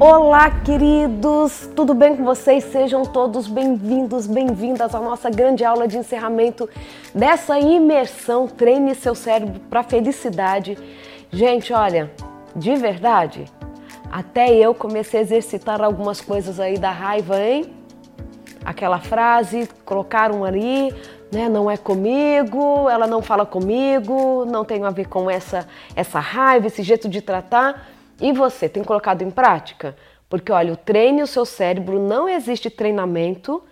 Olá, queridos! Tudo bem com vocês? Sejam todos bem-vindos, bem-vindas à nossa grande aula de encerramento dessa imersão Treine seu cérebro para felicidade. Gente, olha, de verdade, até eu comecei a exercitar algumas coisas aí da raiva, hein? Aquela frase, colocaram ali, né? Não é comigo, ela não fala comigo, não tem a ver com essa, essa raiva, esse jeito de tratar. E você tem colocado em prática? Porque olha, o treine o seu cérebro, não existe treinamento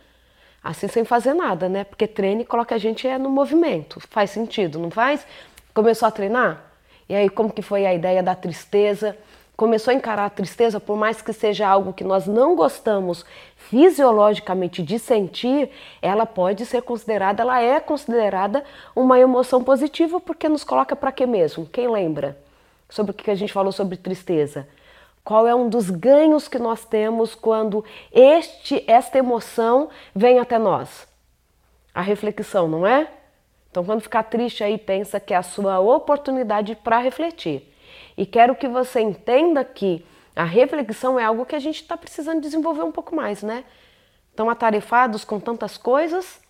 assim sem fazer nada, né? Porque treine coloca a gente é no movimento. Faz sentido, não faz? Começou a treinar? E aí como que foi a ideia da tristeza? Começou a encarar a tristeza, por mais que seja algo que nós não gostamos fisiologicamente de sentir, ela pode ser considerada, ela é considerada uma emoção positiva porque nos coloca para quê mesmo? Quem lembra? Sobre o que a gente falou sobre tristeza. Qual é um dos ganhos que nós temos quando este, esta emoção vem até nós? A reflexão, não é? Então, quando ficar triste aí, pensa que é a sua oportunidade para refletir. E quero que você entenda que a reflexão é algo que a gente está precisando desenvolver um pouco mais, né? Estão atarefados com tantas coisas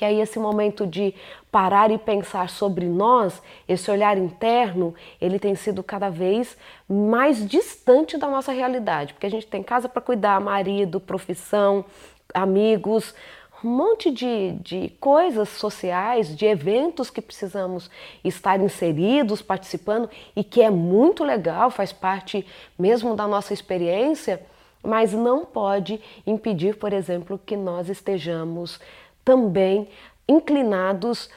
que aí esse momento de parar e pensar sobre nós, esse olhar interno, ele tem sido cada vez mais distante da nossa realidade, porque a gente tem casa para cuidar, marido, profissão, amigos, um monte de, de coisas sociais, de eventos que precisamos estar inseridos, participando e que é muito legal, faz parte mesmo da nossa experiência, mas não pode impedir, por exemplo, que nós estejamos também inclinados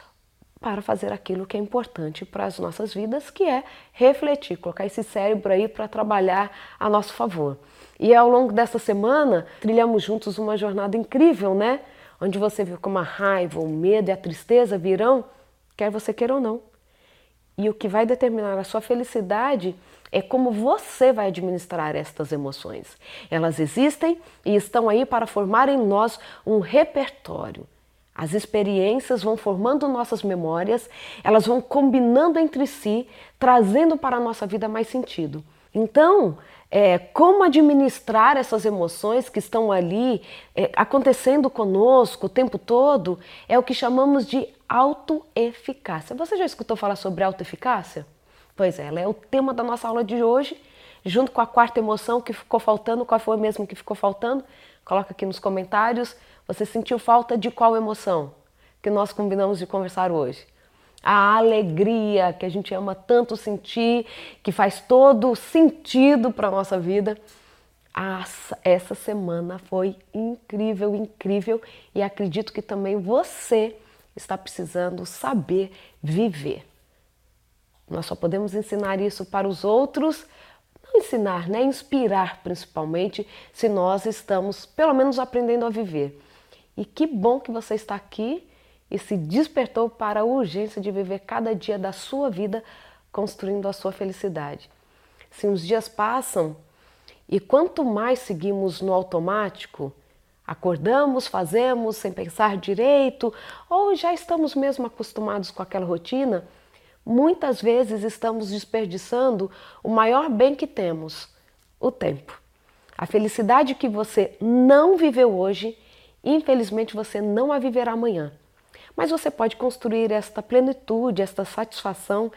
para fazer aquilo que é importante para as nossas vidas, que é refletir, colocar esse cérebro aí para trabalhar a nosso favor. E ao longo dessa semana, trilhamos juntos uma jornada incrível, né? Onde você viu como a raiva, o medo e a tristeza virão, quer você queira ou não. E o que vai determinar a sua felicidade é como você vai administrar estas emoções. Elas existem e estão aí para formar em nós um repertório as experiências vão formando nossas memórias, elas vão combinando entre si, trazendo para a nossa vida mais sentido. Então, é, como administrar essas emoções que estão ali é, acontecendo conosco o tempo todo é o que chamamos de autoeficácia. Você já escutou falar sobre autoeficácia? Pois é, ela é o tema da nossa aula de hoje, junto com a quarta emoção que ficou faltando. Qual foi mesmo que ficou faltando? Coloca aqui nos comentários. Você sentiu falta de qual emoção que nós combinamos de conversar hoje? A alegria que a gente ama tanto sentir, que faz todo sentido para a nossa vida. essa semana foi incrível, incrível e acredito que também você está precisando saber viver. Nós só podemos ensinar isso para os outros, não ensinar, né? Inspirar principalmente, se nós estamos pelo menos aprendendo a viver. E que bom que você está aqui e se despertou para a urgência de viver cada dia da sua vida construindo a sua felicidade. Se os dias passam e quanto mais seguimos no automático, acordamos, fazemos sem pensar direito ou já estamos mesmo acostumados com aquela rotina, muitas vezes estamos desperdiçando o maior bem que temos, o tempo. A felicidade que você não viveu hoje Infelizmente você não a viverá amanhã. Mas você pode construir esta plenitude, esta satisfação,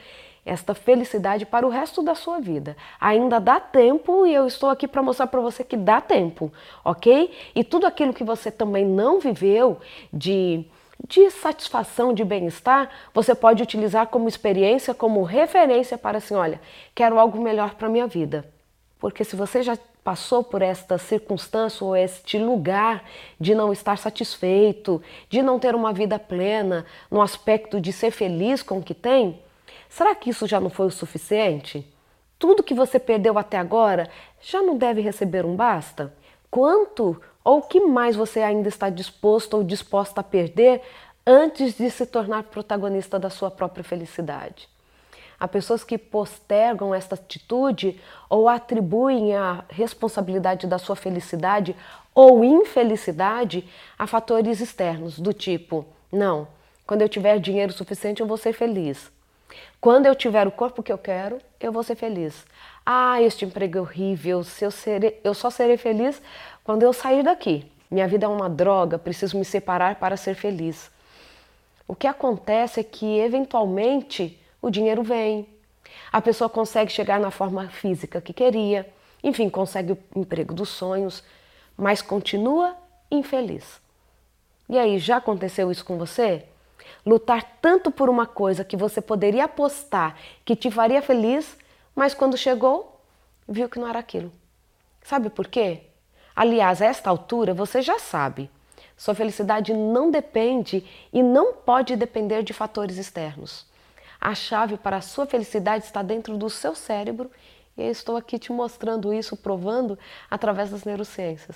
esta felicidade para o resto da sua vida. Ainda dá tempo e eu estou aqui para mostrar para você que dá tempo, ok? E tudo aquilo que você também não viveu de, de satisfação, de bem-estar, você pode utilizar como experiência, como referência para assim: olha, quero algo melhor para a minha vida. Porque se você já passou por esta circunstância ou este lugar de não estar satisfeito, de não ter uma vida plena, no aspecto de ser feliz com o que tem, será que isso já não foi o suficiente? Tudo que você perdeu até agora já não deve receber um basta? Quanto ou que mais você ainda está disposto ou disposta a perder antes de se tornar protagonista da sua própria felicidade? Há pessoas que postergam esta atitude ou atribuem a responsabilidade da sua felicidade ou infelicidade a fatores externos, do tipo: não, quando eu tiver dinheiro suficiente eu vou ser feliz. Quando eu tiver o corpo que eu quero, eu vou ser feliz. Ah, este emprego é horrível, se eu, serei, eu só serei feliz quando eu sair daqui. Minha vida é uma droga, preciso me separar para ser feliz. O que acontece é que, eventualmente, o dinheiro vem, a pessoa consegue chegar na forma física que queria, enfim, consegue o emprego dos sonhos, mas continua infeliz. E aí, já aconteceu isso com você? Lutar tanto por uma coisa que você poderia apostar que te faria feliz, mas quando chegou, viu que não era aquilo. Sabe por quê? Aliás, a esta altura você já sabe. Sua felicidade não depende e não pode depender de fatores externos. A chave para a sua felicidade está dentro do seu cérebro e eu estou aqui te mostrando isso, provando através das neurociências.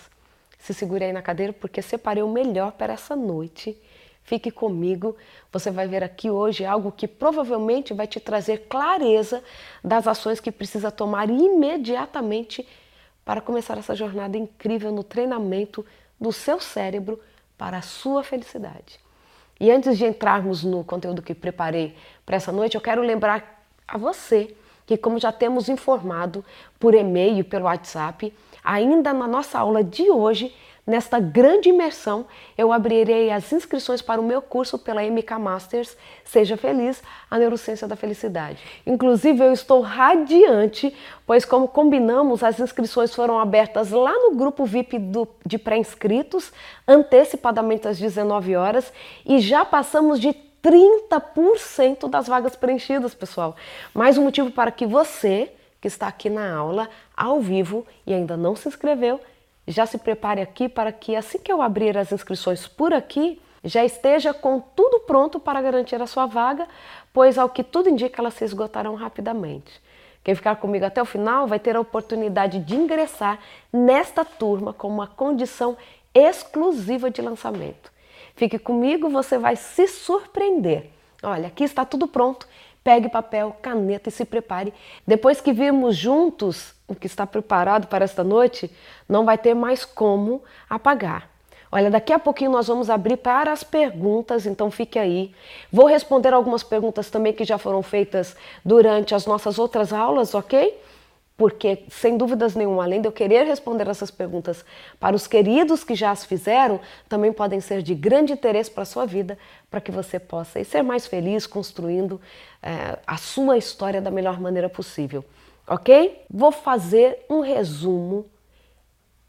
Se segure aí na cadeira porque separei o melhor para essa noite. Fique comigo, você vai ver aqui hoje algo que provavelmente vai te trazer clareza das ações que precisa tomar imediatamente para começar essa jornada incrível no treinamento do seu cérebro para a sua felicidade. E antes de entrarmos no conteúdo que preparei para essa noite, eu quero lembrar a você que, como já temos informado por e-mail pelo WhatsApp, ainda na nossa aula de hoje Nesta grande imersão, eu abrirei as inscrições para o meu curso pela MK Masters Seja Feliz, a Neurociência da Felicidade. Inclusive, eu estou radiante, pois, como combinamos, as inscrições foram abertas lá no grupo VIP do, de pré-inscritos, antecipadamente às 19 horas, e já passamos de 30% das vagas preenchidas, pessoal. Mais um motivo para que você, que está aqui na aula, ao vivo e ainda não se inscreveu, já se prepare aqui para que assim que eu abrir as inscrições por aqui, já esteja com tudo pronto para garantir a sua vaga, pois ao que tudo indica elas se esgotarão rapidamente. Quem ficar comigo até o final vai ter a oportunidade de ingressar nesta turma com uma condição exclusiva de lançamento. Fique comigo, você vai se surpreender. Olha, aqui está tudo pronto. Pegue papel, caneta e se prepare. Depois que virmos juntos o que está preparado para esta noite, não vai ter mais como apagar. Olha, daqui a pouquinho nós vamos abrir para as perguntas, então fique aí. Vou responder algumas perguntas também que já foram feitas durante as nossas outras aulas, ok? Porque, sem dúvidas nenhuma, além de eu querer responder essas perguntas para os queridos que já as fizeram, também podem ser de grande interesse para a sua vida, para que você possa ser mais feliz construindo é, a sua história da melhor maneira possível. Ok? Vou fazer um resumo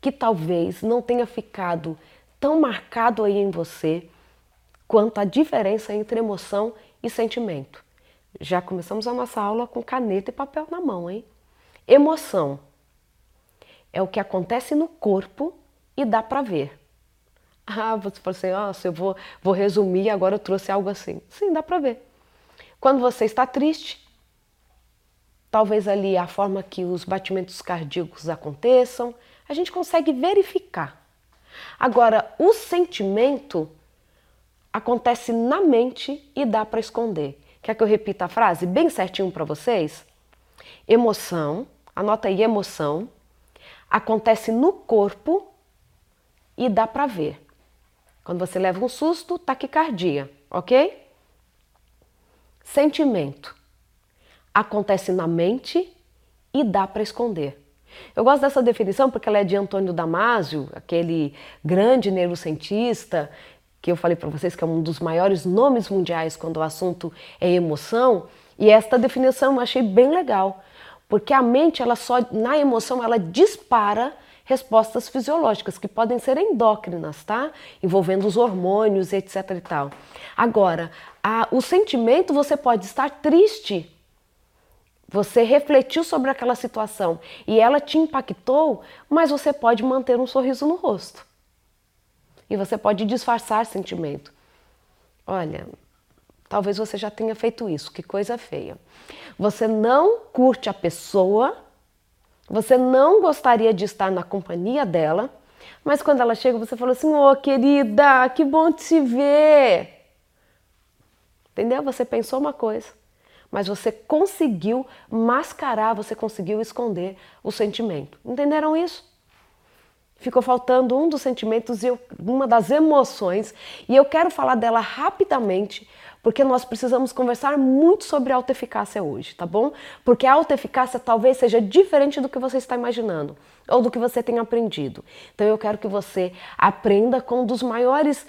que talvez não tenha ficado tão marcado aí em você quanto a diferença entre emoção e sentimento. Já começamos a nossa aula com caneta e papel na mão, hein? Emoção é o que acontece no corpo e dá para ver. Ah, você fala assim, nossa, eu vou, vou resumir, agora eu trouxe algo assim. Sim, dá para ver. Quando você está triste, talvez ali a forma que os batimentos cardíacos aconteçam, a gente consegue verificar. Agora, o sentimento acontece na mente e dá para esconder. Quer que eu repita a frase bem certinho para vocês? Emoção, anota aí emoção, acontece no corpo e dá para ver. Quando você leva um susto, taquicardia, ok? Sentimento acontece na mente e dá para esconder. Eu gosto dessa definição porque ela é de Antônio Damasio, aquele grande neurocientista que eu falei para vocês que é um dos maiores nomes mundiais quando o assunto é emoção. E esta definição eu achei bem legal, porque a mente, ela só na emoção, ela dispara respostas fisiológicas que podem ser endócrinas, tá? Envolvendo os hormônios, etc e tal. Agora, a, o sentimento você pode estar triste. Você refletiu sobre aquela situação e ela te impactou, mas você pode manter um sorriso no rosto. E você pode disfarçar sentimento. Olha, Talvez você já tenha feito isso, que coisa feia. Você não curte a pessoa, você não gostaria de estar na companhia dela, mas quando ela chega, você fala assim: Ô oh, querida, que bom te ver. Entendeu? Você pensou uma coisa, mas você conseguiu mascarar, você conseguiu esconder o sentimento. Entenderam isso? ficou faltando um dos sentimentos e uma das emoções, e eu quero falar dela rapidamente, porque nós precisamos conversar muito sobre autoeficácia hoje, tá bom? Porque a autoeficácia talvez seja diferente do que você está imaginando ou do que você tem aprendido. Então eu quero que você aprenda com um dos maiores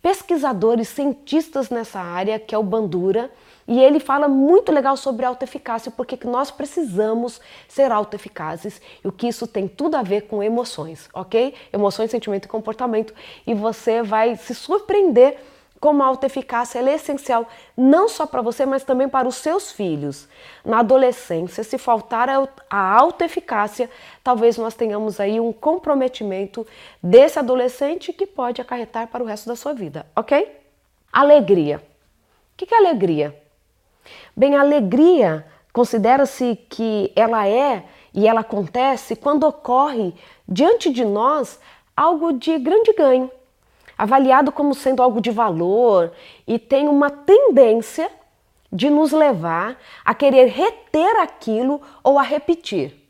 pesquisadores, cientistas nessa área, que é o Bandura, e ele fala muito legal sobre autoeficácia, porque nós precisamos ser autoeficazes e o que isso tem tudo a ver com emoções, ok? Emoções, sentimento e comportamento, e você vai se surpreender como a autoeficácia é essencial não só para você, mas também para os seus filhos. Na adolescência, se faltar a autoeficácia, talvez nós tenhamos aí um comprometimento desse adolescente que pode acarretar para o resto da sua vida, ok? Alegria. O que é alegria? Bem, a alegria considera-se que ela é e ela acontece quando ocorre diante de nós algo de grande ganho avaliado como sendo algo de valor e tem uma tendência de nos levar a querer reter aquilo ou a repetir.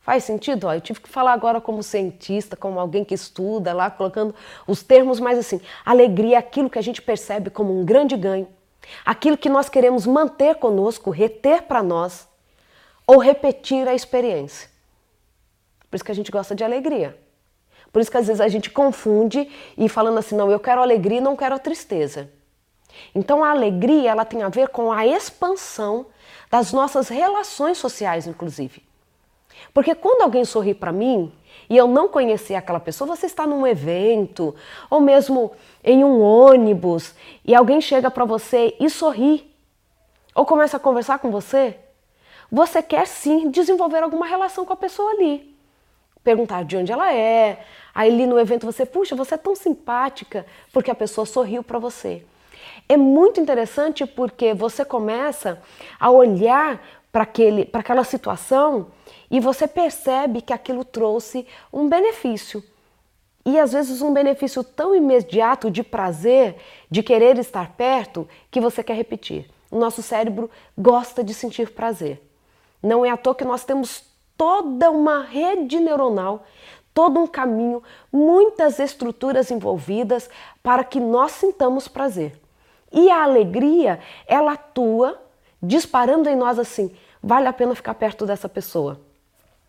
Faz sentido? Ó, eu tive que falar agora como cientista, como alguém que estuda lá, colocando os termos mais assim. Alegria é aquilo que a gente percebe como um grande ganho, aquilo que nós queremos manter conosco, reter para nós, ou repetir a experiência. Por isso que a gente gosta de alegria. Por isso que às vezes a gente confunde e falando assim, não, eu quero alegria e não quero tristeza. Então a alegria, ela tem a ver com a expansão das nossas relações sociais, inclusive. Porque quando alguém sorri para mim e eu não conhecer aquela pessoa, você está num evento ou mesmo em um ônibus e alguém chega para você e sorri ou começa a conversar com você, você quer sim desenvolver alguma relação com a pessoa ali perguntar de onde ela é. Aí ali no evento você, puxa, você é tão simpática porque a pessoa sorriu para você. É muito interessante porque você começa a olhar para aquela situação e você percebe que aquilo trouxe um benefício. E às vezes um benefício tão imediato de prazer, de querer estar perto, que você quer repetir. O nosso cérebro gosta de sentir prazer. Não é à toa que nós temos toda uma rede neuronal, todo um caminho, muitas estruturas envolvidas para que nós sintamos prazer. E a alegria, ela atua disparando em nós assim: vale a pena ficar perto dessa pessoa.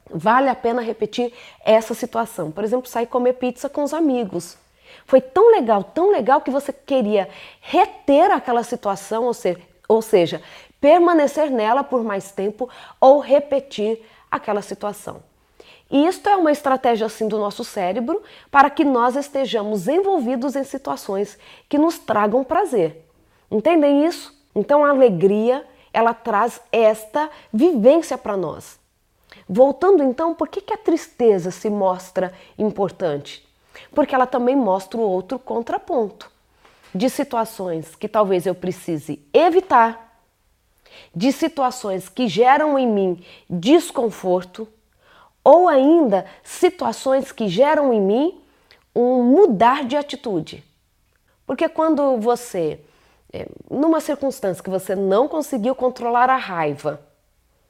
Vale a pena repetir essa situação. Por exemplo, sair comer pizza com os amigos. Foi tão legal, tão legal que você queria reter aquela situação, ou seja, ou seja permanecer nela por mais tempo ou repetir aquela situação. Isto é uma estratégia assim do nosso cérebro para que nós estejamos envolvidos em situações que nos tragam prazer. Entendem isso? Então a alegria, ela traz esta vivência para nós. Voltando então, por que, que a tristeza se mostra importante? Porque ela também mostra o outro contraponto de situações que talvez eu precise evitar de situações que geram em mim desconforto ou ainda situações que geram em mim um mudar de atitude. Porque quando você, é, numa circunstância que você não conseguiu controlar a raiva,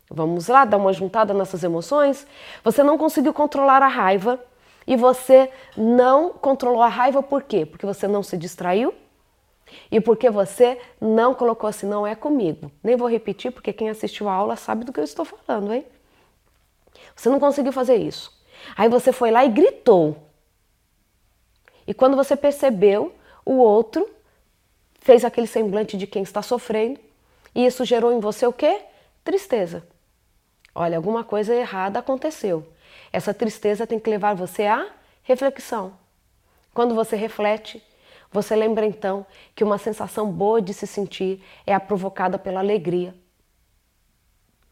vamos lá dar uma juntada nessas emoções, você não conseguiu controlar a raiva e você não controlou a raiva por quê? Porque você não se distraiu, e porque você não colocou assim, não é comigo. Nem vou repetir, porque quem assistiu a aula sabe do que eu estou falando, hein? Você não conseguiu fazer isso. Aí você foi lá e gritou. E quando você percebeu, o outro fez aquele semblante de quem está sofrendo. E isso gerou em você o quê? Tristeza. Olha, alguma coisa errada aconteceu. Essa tristeza tem que levar você à reflexão. Quando você reflete, você lembra então que uma sensação boa de se sentir é a provocada pela alegria.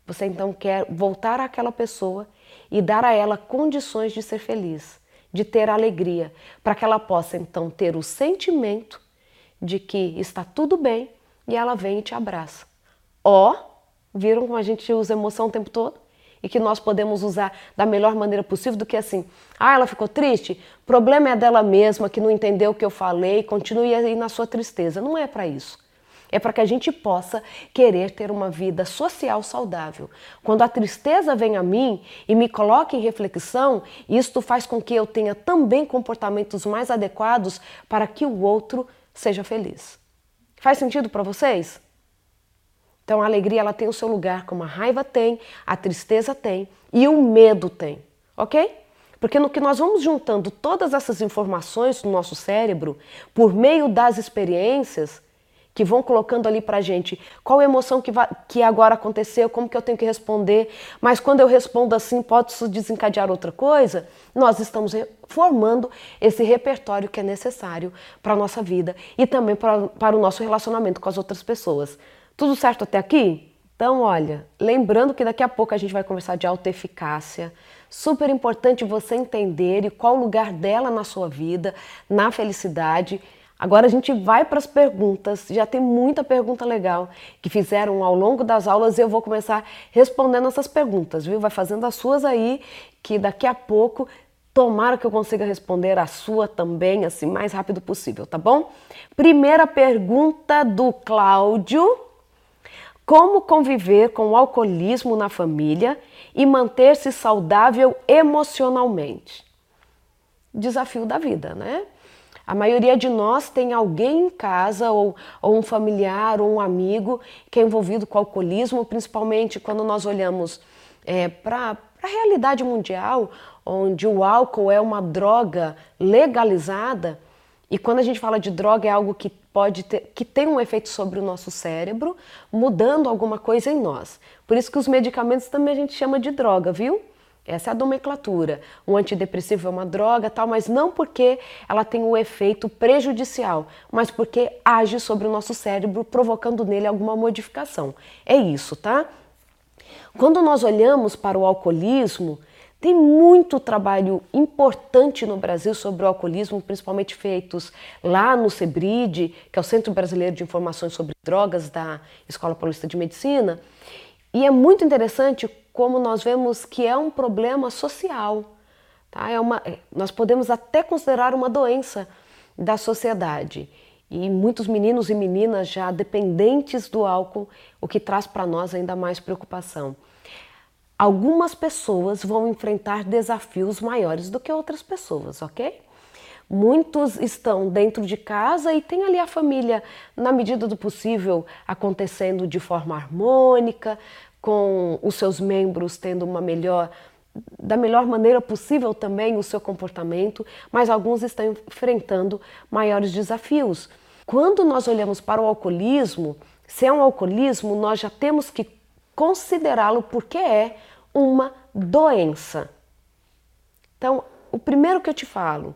Você então quer voltar àquela pessoa e dar a ela condições de ser feliz, de ter alegria, para que ela possa então ter o sentimento de que está tudo bem e ela vem e te abraça. Ó, oh, viram como a gente usa emoção o tempo todo? e que nós podemos usar da melhor maneira possível do que assim, ah, ela ficou triste, problema é dela mesma que não entendeu o que eu falei, continue aí na sua tristeza. Não é para isso. É para que a gente possa querer ter uma vida social saudável. Quando a tristeza vem a mim e me coloca em reflexão, isto faz com que eu tenha também comportamentos mais adequados para que o outro seja feliz. Faz sentido para vocês? Então a alegria ela tem o seu lugar, como a raiva tem, a tristeza tem e o medo tem, ok? Porque no que nós vamos juntando todas essas informações no nosso cérebro, por meio das experiências, que vão colocando ali pra gente qual emoção que, que agora aconteceu, como que eu tenho que responder, mas quando eu respondo assim, pode desencadear outra coisa, nós estamos formando esse repertório que é necessário para nossa vida e também para, para o nosso relacionamento com as outras pessoas. Tudo certo até aqui? Então, olha, lembrando que daqui a pouco a gente vai conversar de autoeficácia. Super importante você entender qual o lugar dela na sua vida, na felicidade Agora a gente vai para as perguntas. Já tem muita pergunta legal que fizeram ao longo das aulas e eu vou começar respondendo essas perguntas, viu? Vai fazendo as suas aí, que daqui a pouco tomara que eu consiga responder a sua também, assim, mais rápido possível, tá bom? Primeira pergunta do Cláudio. Como conviver com o alcoolismo na família e manter-se saudável emocionalmente? Desafio da vida, né? A maioria de nós tem alguém em casa, ou, ou um familiar, ou um amigo que é envolvido com alcoolismo, principalmente quando nós olhamos é, para a realidade mundial, onde o álcool é uma droga legalizada. E quando a gente fala de droga, é algo que pode ter, que tem um efeito sobre o nosso cérebro, mudando alguma coisa em nós. Por isso que os medicamentos também a gente chama de droga, viu? Essa é a nomenclatura. O antidepressivo é uma droga, tal, mas não porque ela tem um efeito prejudicial, mas porque age sobre o nosso cérebro, provocando nele alguma modificação. É isso, tá? Quando nós olhamos para o alcoolismo, tem muito trabalho importante no Brasil sobre o alcoolismo, principalmente feitos lá no CEBRID, que é o Centro Brasileiro de Informações sobre Drogas da Escola Paulista de Medicina. E é muito interessante como nós vemos que é um problema social. Tá? É uma, é, nós podemos até considerar uma doença da sociedade. E muitos meninos e meninas já dependentes do álcool, o que traz para nós ainda mais preocupação. Algumas pessoas vão enfrentar desafios maiores do que outras pessoas, ok? Muitos estão dentro de casa e tem ali a família, na medida do possível, acontecendo de forma harmônica, com os seus membros tendo uma melhor da melhor maneira possível também o seu comportamento, mas alguns estão enfrentando maiores desafios. Quando nós olhamos para o alcoolismo, se é um alcoolismo, nós já temos que considerá-lo porque é uma doença. Então, o primeiro que eu te falo,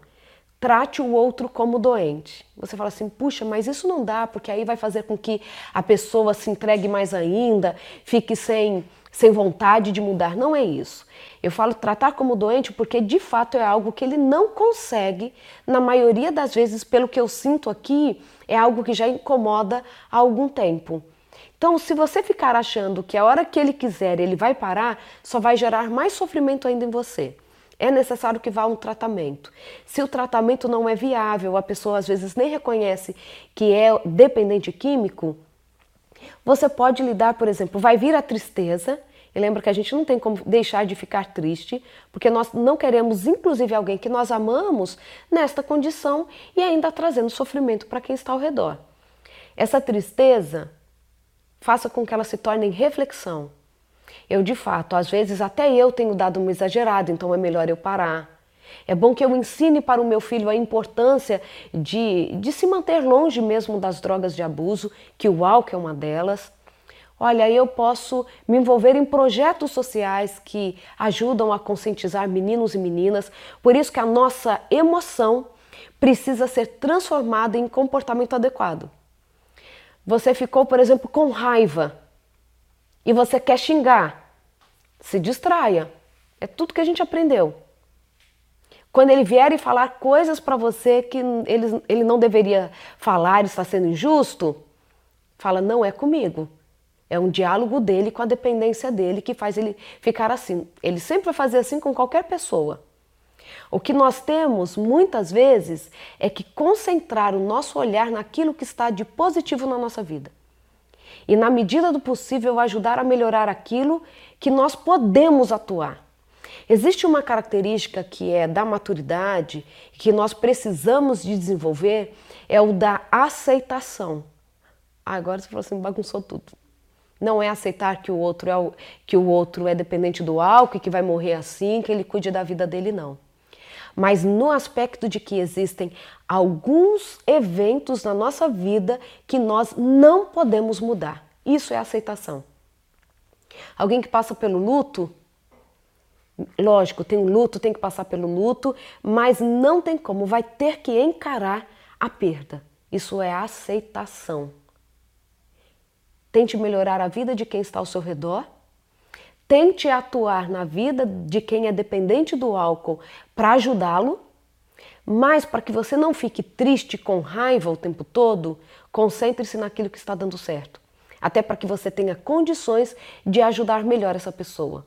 trate o outro como doente. Você fala assim, puxa, mas isso não dá, porque aí vai fazer com que a pessoa se entregue mais ainda, fique sem, sem vontade de mudar. Não é isso. Eu falo tratar como doente porque de fato é algo que ele não consegue, na maioria das vezes, pelo que eu sinto aqui, é algo que já incomoda há algum tempo. Então, se você ficar achando que a hora que ele quiser ele vai parar, só vai gerar mais sofrimento ainda em você é necessário que vá um tratamento. Se o tratamento não é viável, a pessoa às vezes nem reconhece que é dependente químico, você pode lidar, por exemplo, vai vir a tristeza, e lembra que a gente não tem como deixar de ficar triste, porque nós não queremos, inclusive, alguém que nós amamos nesta condição e ainda trazendo sofrimento para quem está ao redor. Essa tristeza faça com que ela se torne reflexão. Eu, de fato, às vezes até eu tenho dado uma exagerada, então é melhor eu parar. É bom que eu ensine para o meu filho a importância de, de se manter longe mesmo das drogas de abuso, que o álcool é uma delas. Olha, eu posso me envolver em projetos sociais que ajudam a conscientizar meninos e meninas, por isso que a nossa emoção precisa ser transformada em comportamento adequado. Você ficou, por exemplo, com raiva e você quer xingar, se distraia. É tudo que a gente aprendeu. Quando ele vier e falar coisas para você que ele, ele não deveria falar, está sendo injusto, fala: não é comigo. É um diálogo dele com a dependência dele que faz ele ficar assim. Ele sempre vai fazer assim com qualquer pessoa. O que nós temos muitas vezes é que concentrar o nosso olhar naquilo que está de positivo na nossa vida e, na medida do possível, ajudar a melhorar aquilo que nós podemos atuar. Existe uma característica que é da maturidade que nós precisamos de desenvolver, é o da aceitação. Ah, agora você falou assim, bagunçou tudo. Não é aceitar que o outro é o, que o outro é dependente do álcool que vai morrer assim, que ele cuide da vida dele não. Mas no aspecto de que existem alguns eventos na nossa vida que nós não podemos mudar. Isso é aceitação. Alguém que passa pelo luto, lógico, tem um luto, tem que passar pelo luto, mas não tem como, vai ter que encarar a perda. Isso é aceitação. Tente melhorar a vida de quem está ao seu redor. Tente atuar na vida de quem é dependente do álcool para ajudá-lo. Mas para que você não fique triste com raiva o tempo todo, concentre-se naquilo que está dando certo. Até para que você tenha condições de ajudar melhor essa pessoa.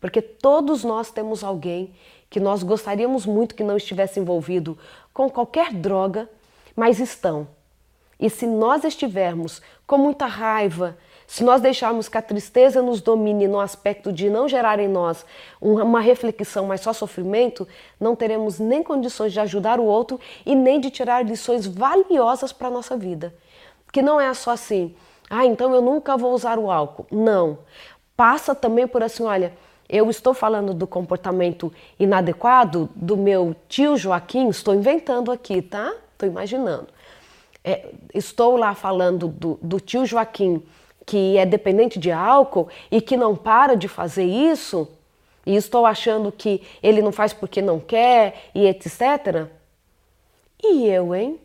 Porque todos nós temos alguém que nós gostaríamos muito que não estivesse envolvido com qualquer droga, mas estão. E se nós estivermos com muita raiva, se nós deixarmos que a tristeza nos domine no aspecto de não gerar em nós uma reflexão, mas só sofrimento, não teremos nem condições de ajudar o outro e nem de tirar lições valiosas para a nossa vida. Que não é só assim, ah, então eu nunca vou usar o álcool. Não. Passa também por assim, olha, eu estou falando do comportamento inadequado do meu tio Joaquim, estou inventando aqui, tá? Estou imaginando é, estou lá falando do, do tio Joaquim que é dependente de álcool e que não para de fazer isso, e estou achando que ele não faz porque não quer e etc. E eu, hein?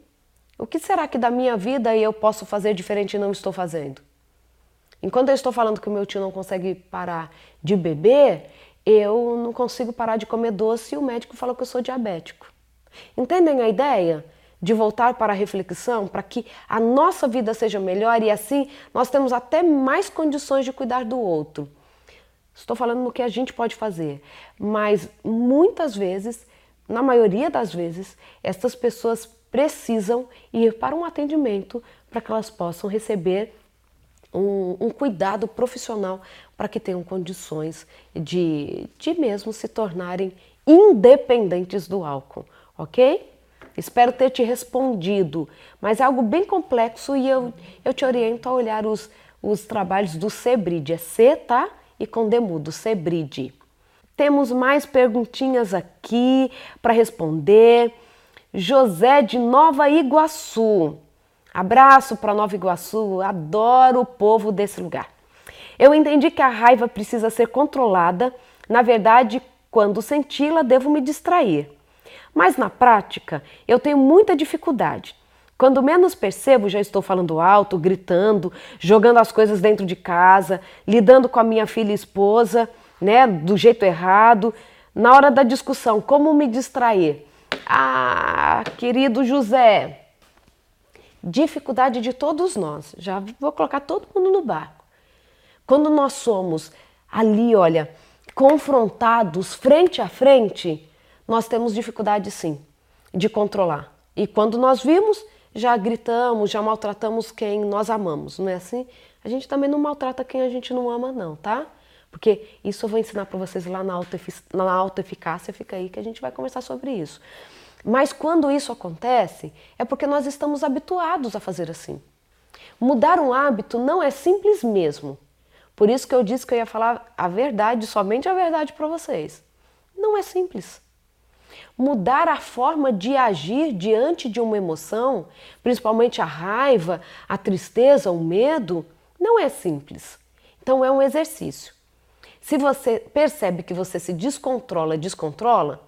O que será que da minha vida eu posso fazer diferente e não estou fazendo? Enquanto eu estou falando que o meu tio não consegue parar de beber, eu não consigo parar de comer doce e o médico falou que eu sou diabético. Entendem a ideia? De voltar para a reflexão, para que a nossa vida seja melhor e assim nós temos até mais condições de cuidar do outro. Estou falando no que a gente pode fazer, mas muitas vezes, na maioria das vezes, estas pessoas precisam ir para um atendimento para que elas possam receber um, um cuidado profissional para que tenham condições de, de mesmo se tornarem independentes do álcool, ok? Espero ter te respondido, mas é algo bem complexo e eu, eu te oriento a olhar os, os trabalhos do Cebrid. É C, tá? E com demudo, Cebrid. Temos mais perguntinhas aqui para responder. José de Nova Iguaçu. Abraço para Nova Iguaçu, adoro o povo desse lugar. Eu entendi que a raiva precisa ser controlada. Na verdade, quando senti-la, devo me distrair. Mas na prática, eu tenho muita dificuldade. Quando menos percebo, já estou falando alto, gritando, jogando as coisas dentro de casa, lidando com a minha filha e esposa, né, do jeito errado. Na hora da discussão, como me distrair? Ah, querido José, dificuldade de todos nós. Já vou colocar todo mundo no barco. Quando nós somos ali, olha, confrontados frente a frente, nós temos dificuldade sim de controlar. E quando nós vimos, já gritamos, já maltratamos quem nós amamos, não é assim? A gente também não maltrata quem a gente não ama, não, tá? Porque isso eu vou ensinar para vocês lá na autoeficácia, fica aí que a gente vai conversar sobre isso. Mas quando isso acontece, é porque nós estamos habituados a fazer assim. Mudar um hábito não é simples mesmo. Por isso que eu disse que eu ia falar a verdade, somente a verdade para vocês. Não é simples. Mudar a forma de agir diante de uma emoção, principalmente a raiva, a tristeza, o medo, não é simples. Então é um exercício. Se você percebe que você se descontrola, descontrola,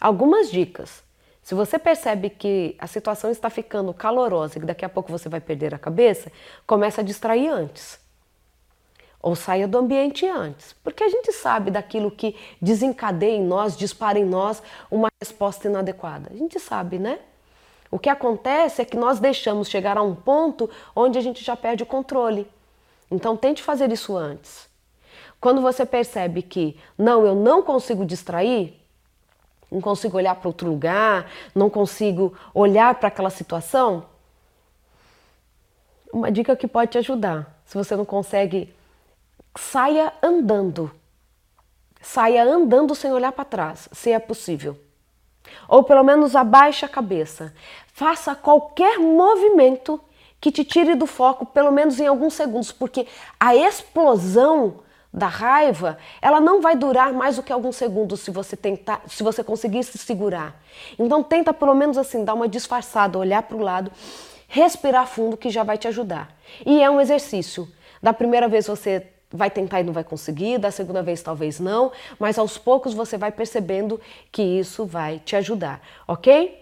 algumas dicas. Se você percebe que a situação está ficando calorosa e que daqui a pouco você vai perder a cabeça, começa a distrair antes ou saia do ambiente antes, porque a gente sabe daquilo que desencadeia em nós, dispara em nós uma resposta inadequada. A gente sabe, né? O que acontece é que nós deixamos chegar a um ponto onde a gente já perde o controle. Então tente fazer isso antes. Quando você percebe que não, eu não consigo distrair, não consigo olhar para outro lugar, não consigo olhar para aquela situação, uma dica que pode te ajudar. Se você não consegue saia andando. Saia andando sem olhar para trás, se é possível. Ou pelo menos abaixe a cabeça. Faça qualquer movimento que te tire do foco, pelo menos em alguns segundos, porque a explosão da raiva, ela não vai durar mais do que alguns segundos se você tentar, se você conseguir se segurar. Então tenta pelo menos assim dar uma disfarçada, olhar para o lado, respirar fundo que já vai te ajudar. E é um exercício. Da primeira vez você vai tentar e não vai conseguir, da segunda vez talvez não, mas aos poucos você vai percebendo que isso vai te ajudar, ok?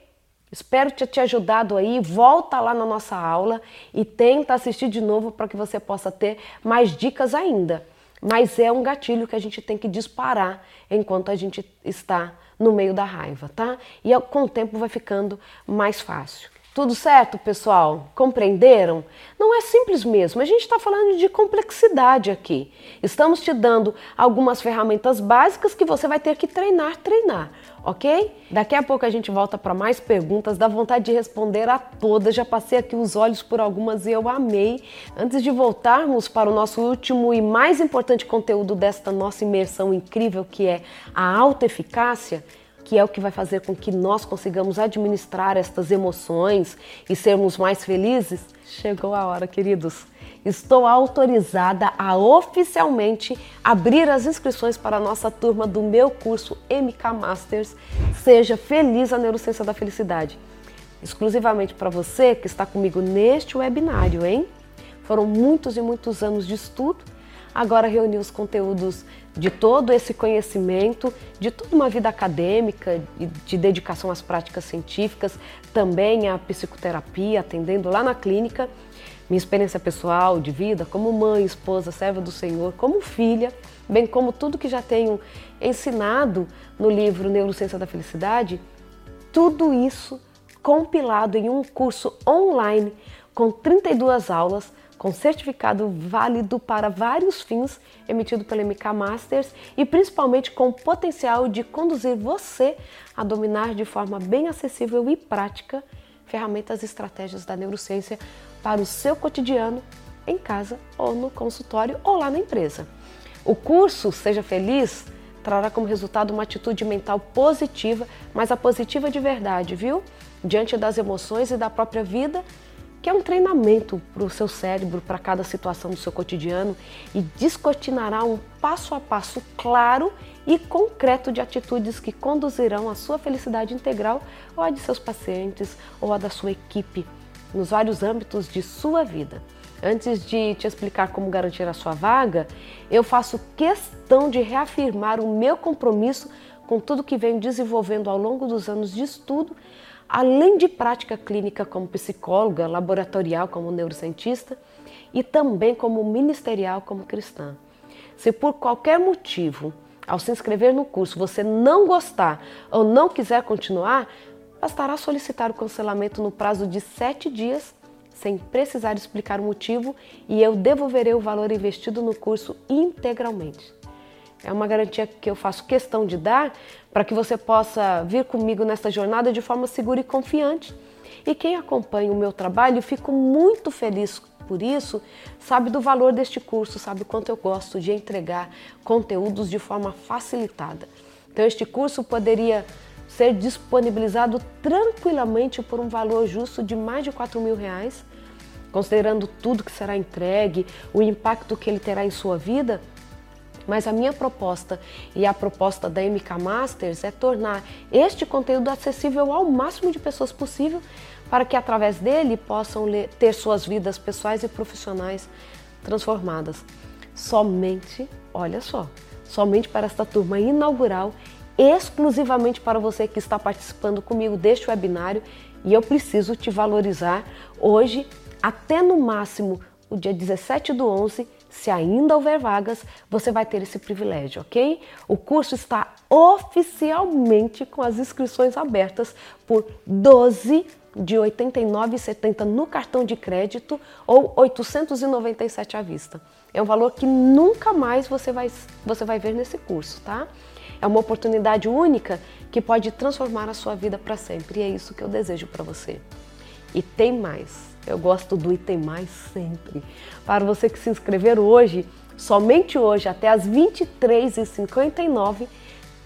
Espero ter te ajudado aí. Volta lá na nossa aula e tenta assistir de novo para que você possa ter mais dicas ainda. Mas é um gatilho que a gente tem que disparar enquanto a gente está no meio da raiva, tá? E com o tempo vai ficando mais fácil. Tudo certo, pessoal? Compreenderam? Não é simples mesmo, a gente está falando de complexidade aqui. Estamos te dando algumas ferramentas básicas que você vai ter que treinar, treinar, ok? Daqui a pouco a gente volta para mais perguntas, dá vontade de responder a todas. Já passei aqui os olhos por algumas e eu amei. Antes de voltarmos para o nosso último e mais importante conteúdo desta nossa imersão incrível, que é a autoeficácia, que é o que vai fazer com que nós consigamos administrar estas emoções e sermos mais felizes, chegou a hora, queridos. Estou autorizada a oficialmente abrir as inscrições para a nossa turma do meu curso MK Masters. Seja feliz a neurociência da felicidade. Exclusivamente para você que está comigo neste webinário, hein? Foram muitos e muitos anos de estudo agora reunir os conteúdos de todo esse conhecimento, de toda uma vida acadêmica, de dedicação às práticas científicas, também à psicoterapia, atendendo lá na clínica, minha experiência pessoal de vida como mãe, esposa, serva do Senhor, como filha, bem como tudo que já tenho ensinado no livro Neurociência da Felicidade, tudo isso compilado em um curso online com 32 aulas com certificado válido para vários fins, emitido pela MK Masters e principalmente com potencial de conduzir você a dominar de forma bem acessível e prática ferramentas e estratégias da neurociência para o seu cotidiano, em casa ou no consultório ou lá na empresa. O curso Seja Feliz trará como resultado uma atitude mental positiva, mas a positiva de verdade, viu? Diante das emoções e da própria vida que é um treinamento para o seu cérebro, para cada situação do seu cotidiano e descortinará um passo a passo claro e concreto de atitudes que conduzirão à sua felicidade integral ou a de seus pacientes ou a da sua equipe, nos vários âmbitos de sua vida. Antes de te explicar como garantir a sua vaga, eu faço questão de reafirmar o meu compromisso com tudo que venho desenvolvendo ao longo dos anos de estudo além de prática clínica como psicóloga, laboratorial como neurocientista e também como ministerial como cristã. Se por qualquer motivo, ao se inscrever no curso, você não gostar ou não quiser continuar, bastará solicitar o cancelamento no prazo de sete dias, sem precisar explicar o motivo, e eu devolverei o valor investido no curso integralmente. É uma garantia que eu faço questão de dar para que você possa vir comigo nesta jornada de forma segura e confiante. E quem acompanha o meu trabalho, fico muito feliz por isso, sabe do valor deste curso, sabe quanto eu gosto de entregar conteúdos de forma facilitada. Então, este curso poderia ser disponibilizado tranquilamente por um valor justo de mais de 4 mil reais, considerando tudo que será entregue, o impacto que ele terá em sua vida mas a minha proposta e a proposta da MK Masters é tornar este conteúdo acessível ao máximo de pessoas possível para que através dele possam ter suas vidas pessoais e profissionais transformadas. Somente, olha só, somente para esta turma inaugural, exclusivamente para você que está participando comigo deste webinário e eu preciso te valorizar hoje até no máximo o dia 17 do 11 se ainda houver vagas, você vai ter esse privilégio, ok? O curso está oficialmente com as inscrições abertas por 12 de R$ 89,70 no cartão de crédito ou R$ 897 à vista. É um valor que nunca mais você vai, você vai ver nesse curso, tá? É uma oportunidade única que pode transformar a sua vida para sempre e é isso que eu desejo para você. E tem mais. Eu gosto do item mais sempre. Para você que se inscrever hoje, somente hoje, até as 23h59,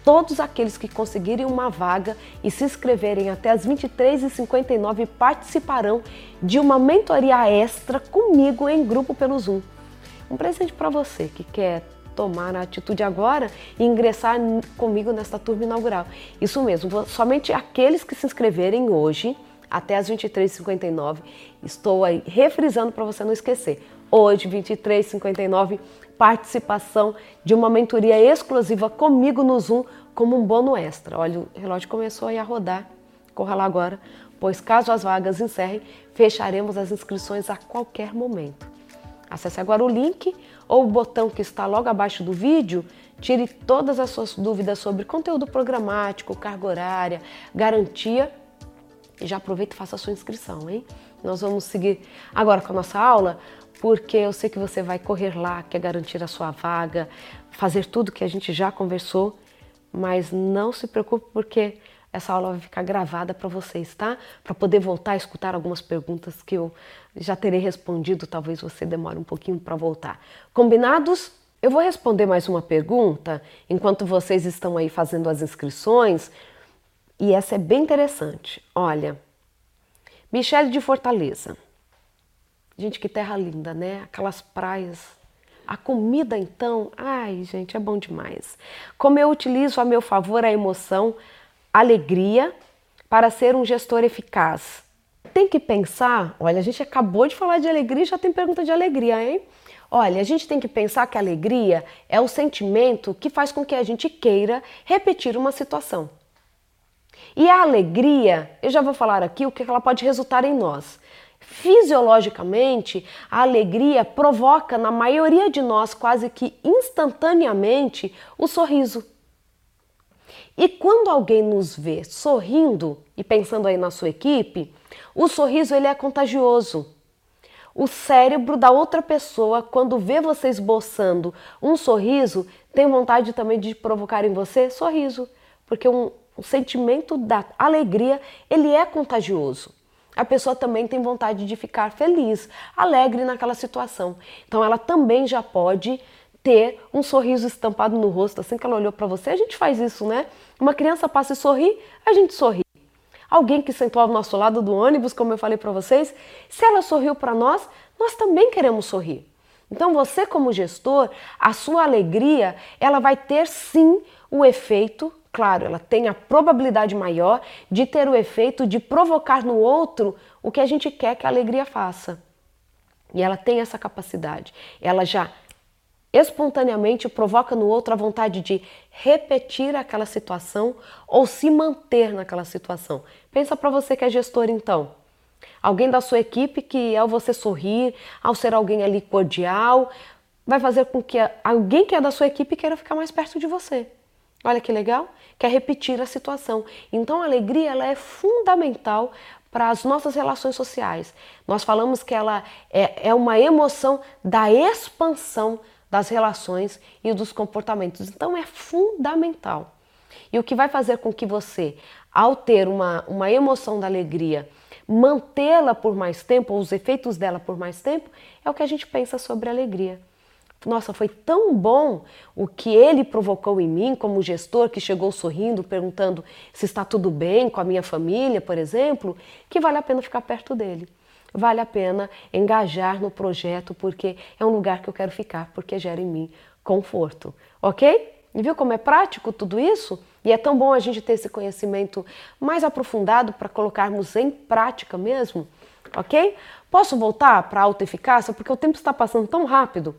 Todos aqueles que conseguirem uma vaga e se inscreverem até as 23h59 participarão de uma mentoria extra comigo em grupo pelo Zoom. Um presente para você que quer tomar a atitude agora e ingressar comigo nesta turma inaugural. Isso mesmo, somente aqueles que se inscreverem hoje até as 23h59. Estou aí refrisando para você não esquecer. Hoje, 23h59, participação de uma mentoria exclusiva comigo no Zoom como um bônus extra. Olha, o relógio começou aí a rodar. Corra lá agora, pois caso as vagas encerrem, fecharemos as inscrições a qualquer momento. Acesse agora o link ou o botão que está logo abaixo do vídeo. Tire todas as suas dúvidas sobre conteúdo programático, carga horária, garantia e já aproveita e faça a sua inscrição, hein? Nós vamos seguir agora com a nossa aula, porque eu sei que você vai correr lá, quer garantir a sua vaga, fazer tudo que a gente já conversou, mas não se preocupe porque essa aula vai ficar gravada para vocês, tá? Para poder voltar a escutar algumas perguntas que eu já terei respondido, talvez você demore um pouquinho para voltar. Combinados? Eu vou responder mais uma pergunta enquanto vocês estão aí fazendo as inscrições e essa é bem interessante. Olha, Michele de Fortaleza. Gente, que terra linda, né? Aquelas praias. A comida, então, ai, gente, é bom demais. Como eu utilizo a meu favor a emoção, alegria, para ser um gestor eficaz? Tem que pensar, olha, a gente acabou de falar de alegria e já tem pergunta de alegria, hein? Olha, a gente tem que pensar que a alegria é o sentimento que faz com que a gente queira repetir uma situação. E a alegria, eu já vou falar aqui o que ela pode resultar em nós. Fisiologicamente, a alegria provoca na maioria de nós quase que instantaneamente o sorriso. E quando alguém nos vê sorrindo e pensando aí na sua equipe, o sorriso ele é contagioso. O cérebro da outra pessoa, quando vê você esboçando um sorriso, tem vontade também de provocar em você sorriso, porque um, o sentimento da alegria, ele é contagioso. A pessoa também tem vontade de ficar feliz, alegre naquela situação. Então ela também já pode ter um sorriso estampado no rosto assim que ela olhou para você. A gente faz isso, né? Uma criança passa e sorri, a gente sorri. Alguém que sentou ao nosso lado do ônibus, como eu falei para vocês, se ela sorriu para nós, nós também queremos sorrir. Então você como gestor, a sua alegria, ela vai ter sim o efeito claro, ela tem a probabilidade maior de ter o efeito de provocar no outro o que a gente quer que a alegria faça. E ela tem essa capacidade. Ela já espontaneamente provoca no outro a vontade de repetir aquela situação ou se manter naquela situação. Pensa para você que é gestor então. Alguém da sua equipe que ao você sorrir, ao ser alguém ali cordial, vai fazer com que alguém que é da sua equipe queira ficar mais perto de você. Olha que legal, quer repetir a situação. Então a alegria ela é fundamental para as nossas relações sociais. Nós falamos que ela é, é uma emoção da expansão das relações e dos comportamentos. Então é fundamental. E o que vai fazer com que você, ao ter uma, uma emoção da alegria, mantê-la por mais tempo, ou os efeitos dela por mais tempo, é o que a gente pensa sobre alegria nossa, foi tão bom o que ele provocou em mim como gestor que chegou sorrindo, perguntando se está tudo bem com a minha família, por exemplo, que vale a pena ficar perto dele. Vale a pena engajar no projeto porque é um lugar que eu quero ficar, porque gera em mim conforto, ok? E viu como é prático tudo isso? E é tão bom a gente ter esse conhecimento mais aprofundado para colocarmos em prática mesmo, ok? Posso voltar para a autoeficácia? Porque o tempo está passando tão rápido.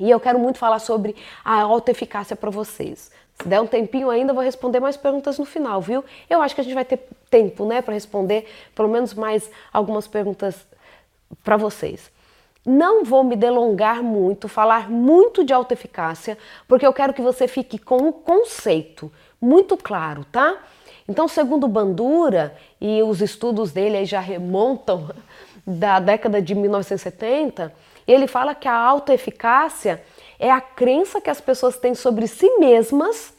E eu quero muito falar sobre a autoeficácia para vocês. Se der um tempinho ainda, vou responder mais perguntas no final, viu? Eu acho que a gente vai ter tempo, né, para responder pelo menos mais algumas perguntas para vocês. Não vou me delongar muito, falar muito de autoeficácia, porque eu quero que você fique com o conceito muito claro, tá? Então, segundo Bandura, e os estudos dele já remontam da década de 1970, ele fala que a autoeficácia é a crença que as pessoas têm sobre si mesmas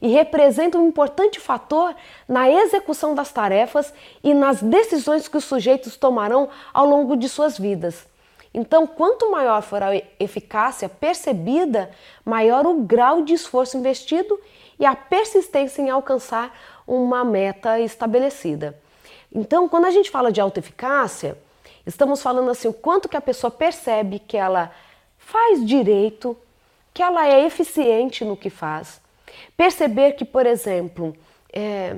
e representa um importante fator na execução das tarefas e nas decisões que os sujeitos tomarão ao longo de suas vidas. Então, quanto maior for a eficácia percebida, maior o grau de esforço investido e a persistência em alcançar uma meta estabelecida. Então, quando a gente fala de autoeficácia, estamos falando assim o quanto que a pessoa percebe que ela faz direito, que ela é eficiente no que faz. Perceber que, por exemplo, é,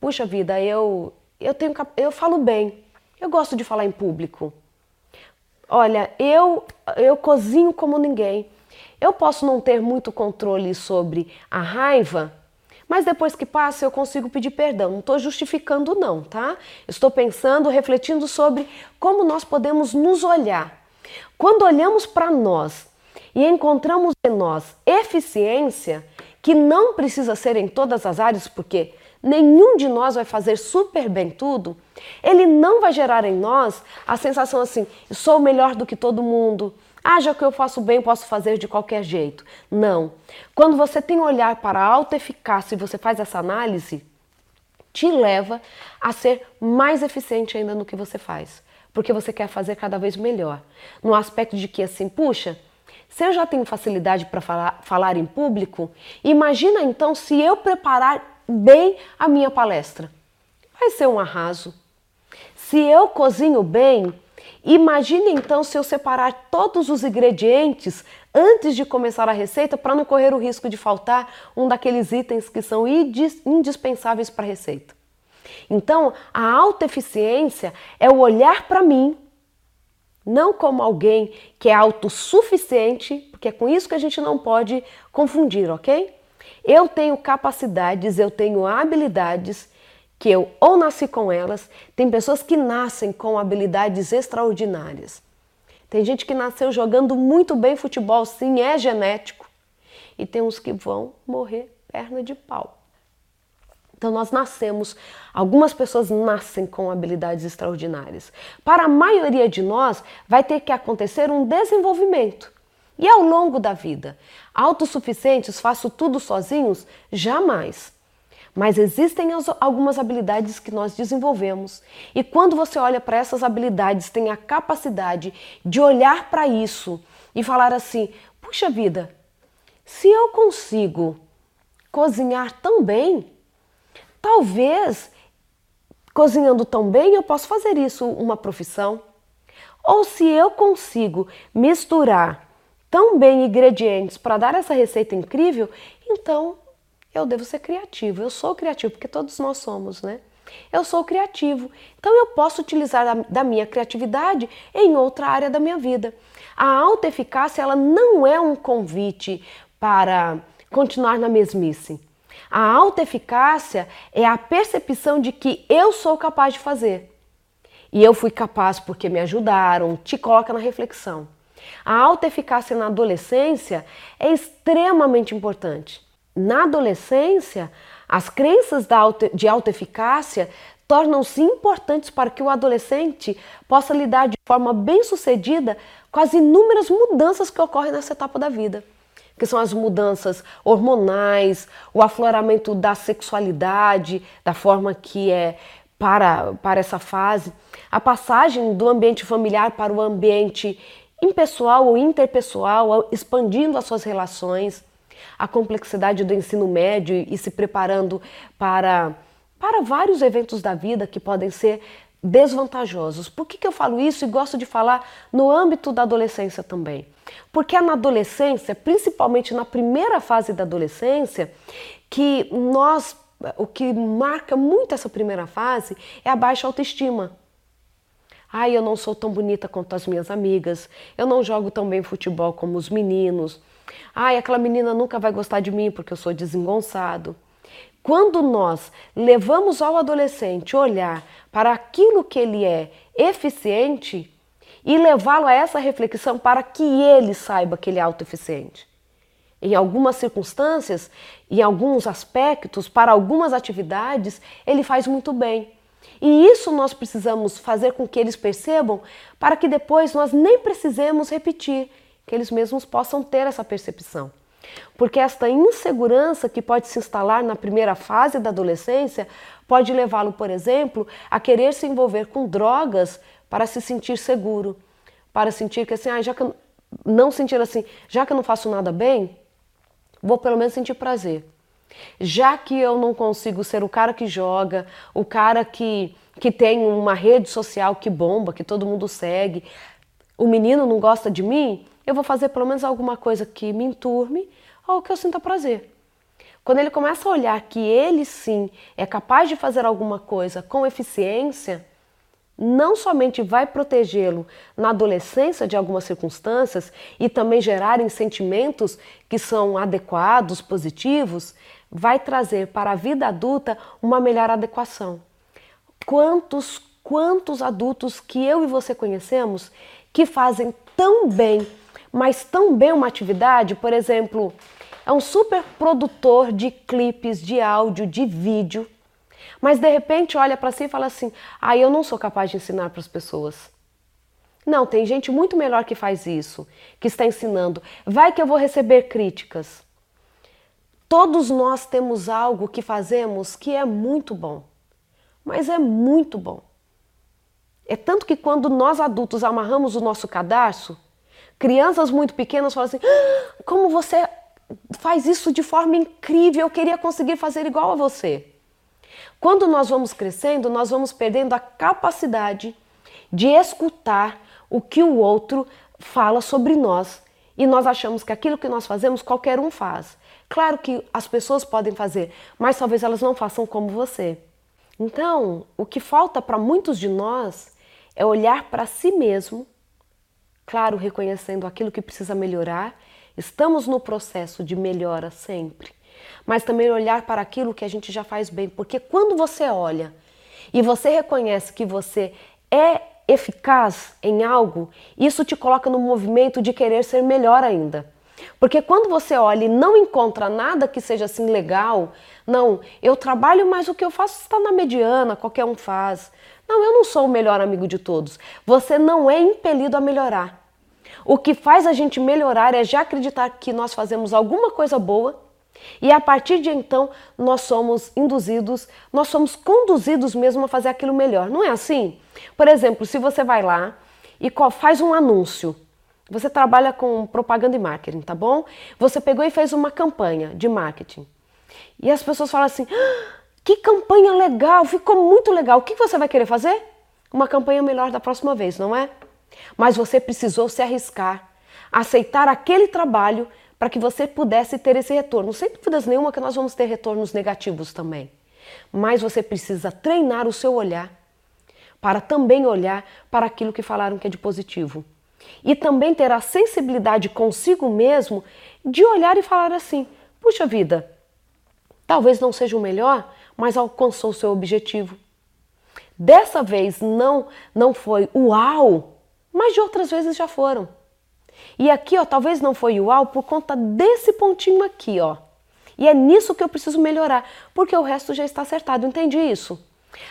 puxa vida, eu eu tenho eu falo bem, eu gosto de falar em público. Olha, eu eu cozinho como ninguém. Eu posso não ter muito controle sobre a raiva, mas depois que passa eu consigo pedir perdão. Não estou justificando, não, tá? Estou pensando, refletindo sobre como nós podemos nos olhar. Quando olhamos para nós e encontramos em nós eficiência, que não precisa ser em todas as áreas, porque nenhum de nós vai fazer super bem tudo, ele não vai gerar em nós a sensação assim, sou melhor do que todo mundo, ah, já que eu faço bem, posso fazer de qualquer jeito. Não. Quando você tem um olhar para a autoeficácia e você faz essa análise, te leva a ser mais eficiente ainda no que você faz. Porque você quer fazer cada vez melhor. No aspecto de que, assim, puxa, se eu já tenho facilidade para falar, falar em público, imagina então se eu preparar bem a minha palestra. Vai ser um arraso. Se eu cozinho bem, Imagine então se eu separar todos os ingredientes antes de começar a receita para não correr o risco de faltar um daqueles itens que são indispensáveis para a receita. Então, a alta eficiência é o olhar para mim, não como alguém que é autossuficiente, porque é com isso que a gente não pode confundir, ok? Eu tenho capacidades, eu tenho habilidades que eu ou nasci com elas, tem pessoas que nascem com habilidades extraordinárias. Tem gente que nasceu jogando muito bem futebol, sim, é genético. E tem uns que vão morrer perna de pau. Então nós nascemos, algumas pessoas nascem com habilidades extraordinárias. Para a maioria de nós vai ter que acontecer um desenvolvimento. E ao longo da vida, autossuficientes, faço tudo sozinhos? Jamais. Mas existem algumas habilidades que nós desenvolvemos. E quando você olha para essas habilidades, tem a capacidade de olhar para isso e falar assim: puxa vida, se eu consigo cozinhar tão bem, talvez cozinhando tão bem eu posso fazer isso uma profissão. Ou se eu consigo misturar tão bem ingredientes para dar essa receita incrível, então eu devo ser criativo. Eu sou criativo, porque todos nós somos, né? Eu sou criativo, então eu posso utilizar da, da minha criatividade em outra área da minha vida. A alta eficácia ela não é um convite para continuar na mesmice. A alta eficácia é a percepção de que eu sou capaz de fazer. E eu fui capaz porque me ajudaram, te coloca na reflexão. A alta eficácia na adolescência é extremamente importante. Na adolescência, as crenças de autoeficácia tornam-se importantes para que o adolescente possa lidar de forma bem-sucedida com as inúmeras mudanças que ocorrem nessa etapa da vida, que são as mudanças hormonais, o afloramento da sexualidade, da forma que é para, para essa fase, a passagem do ambiente familiar para o ambiente impessoal ou interpessoal, expandindo as suas relações a complexidade do ensino médio e se preparando para, para vários eventos da vida que podem ser desvantajosos. Por que, que eu falo isso e gosto de falar no âmbito da adolescência também? Porque é na adolescência, principalmente na primeira fase da adolescência, que nós, o que marca muito essa primeira fase é a baixa autoestima. Ai, eu não sou tão bonita quanto as minhas amigas, eu não jogo tão bem futebol como os meninos, Ai, aquela menina nunca vai gostar de mim porque eu sou desengonçado. Quando nós levamos ao adolescente olhar para aquilo que ele é eficiente e levá-lo a essa reflexão para que ele saiba que ele é autoeficiente. Em algumas circunstâncias, em alguns aspectos, para algumas atividades, ele faz muito bem. E isso nós precisamos fazer com que eles percebam para que depois nós nem precisemos repetir que eles mesmos possam ter essa percepção. Porque esta insegurança que pode se instalar na primeira fase da adolescência pode levá-lo, por exemplo, a querer se envolver com drogas para se sentir seguro, para sentir que assim, ah, já que eu, não sentir assim, já que eu não faço nada bem, vou pelo menos sentir prazer. Já que eu não consigo ser o cara que joga, o cara que, que tem uma rede social que bomba, que todo mundo segue, o menino não gosta de mim, eu vou fazer pelo menos alguma coisa que me enturme ou que eu sinta prazer. Quando ele começa a olhar que ele sim é capaz de fazer alguma coisa com eficiência, não somente vai protegê-lo na adolescência de algumas circunstâncias e também gerarem sentimentos que são adequados, positivos, vai trazer para a vida adulta uma melhor adequação. Quantos, quantos adultos que eu e você conhecemos que fazem tão bem, mas tão bem uma atividade, por exemplo, é um super produtor de clipes, de áudio, de vídeo, mas de repente olha para si e fala assim: "Ah, eu não sou capaz de ensinar para as pessoas". Não, tem gente muito melhor que faz isso, que está ensinando. Vai que eu vou receber críticas. Todos nós temos algo que fazemos que é muito bom, mas é muito bom. É tanto que quando nós adultos amarramos o nosso cadarço, crianças muito pequenas falam assim: ah, como você faz isso de forma incrível, eu queria conseguir fazer igual a você. Quando nós vamos crescendo, nós vamos perdendo a capacidade de escutar o que o outro fala sobre nós e nós achamos que aquilo que nós fazemos qualquer um faz. Claro que as pessoas podem fazer, mas talvez elas não façam como você. Então, o que falta para muitos de nós é olhar para si mesmo, claro, reconhecendo aquilo que precisa melhorar Estamos no processo de melhora sempre, mas também olhar para aquilo que a gente já faz bem, porque quando você olha e você reconhece que você é eficaz em algo, isso te coloca no movimento de querer ser melhor ainda. Porque quando você olha e não encontra nada que seja assim legal, não, eu trabalho, mas o que eu faço está na mediana, qualquer um faz. Não, eu não sou o melhor amigo de todos. Você não é impelido a melhorar. O que faz a gente melhorar é já acreditar que nós fazemos alguma coisa boa e a partir de então nós somos induzidos, nós somos conduzidos mesmo a fazer aquilo melhor. Não é assim? Por exemplo, se você vai lá e faz um anúncio, você trabalha com propaganda e marketing, tá bom? Você pegou e fez uma campanha de marketing. E as pessoas falam assim: ah, que campanha legal, ficou muito legal. O que você vai querer fazer? Uma campanha melhor da próxima vez, não é? Mas você precisou se arriscar, aceitar aquele trabalho para que você pudesse ter esse retorno. Sem dúvidas nenhuma que nós vamos ter retornos negativos também. Mas você precisa treinar o seu olhar para também olhar para aquilo que falaram que é de positivo. E também ter a sensibilidade consigo mesmo de olhar e falar assim: puxa vida, talvez não seja o melhor, mas alcançou seu objetivo. Dessa vez não não foi uau, mas de outras vezes já foram. E aqui, ó, talvez não foi uau por conta desse pontinho aqui, ó. E é nisso que eu preciso melhorar, porque o resto já está acertado, entende isso?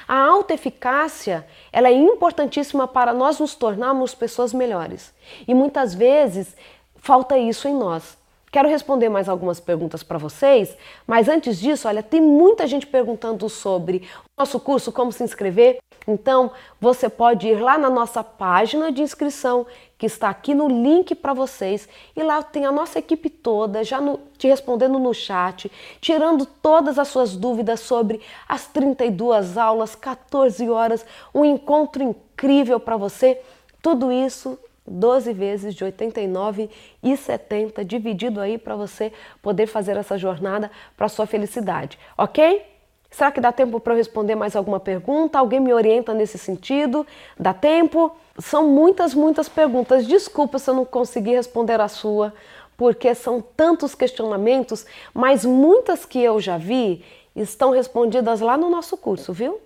A alta eficácia, ela é importantíssima para nós nos tornarmos pessoas melhores. E muitas vezes falta isso em nós. Quero responder mais algumas perguntas para vocês, mas antes disso, olha, tem muita gente perguntando sobre o nosso curso, como se inscrever. Então, você pode ir lá na nossa página de inscrição, que está aqui no link para vocês, e lá tem a nossa equipe toda já no, te respondendo no chat, tirando todas as suas dúvidas sobre as 32 aulas, 14 horas, um encontro incrível para você. Tudo isso 12 vezes de 89 e 70 dividido aí para você poder fazer essa jornada para sua felicidade, ok? Será que dá tempo para eu responder mais alguma pergunta? Alguém me orienta nesse sentido? Dá tempo? São muitas, muitas perguntas. Desculpa se eu não consegui responder a sua, porque são tantos questionamentos, mas muitas que eu já vi estão respondidas lá no nosso curso, viu?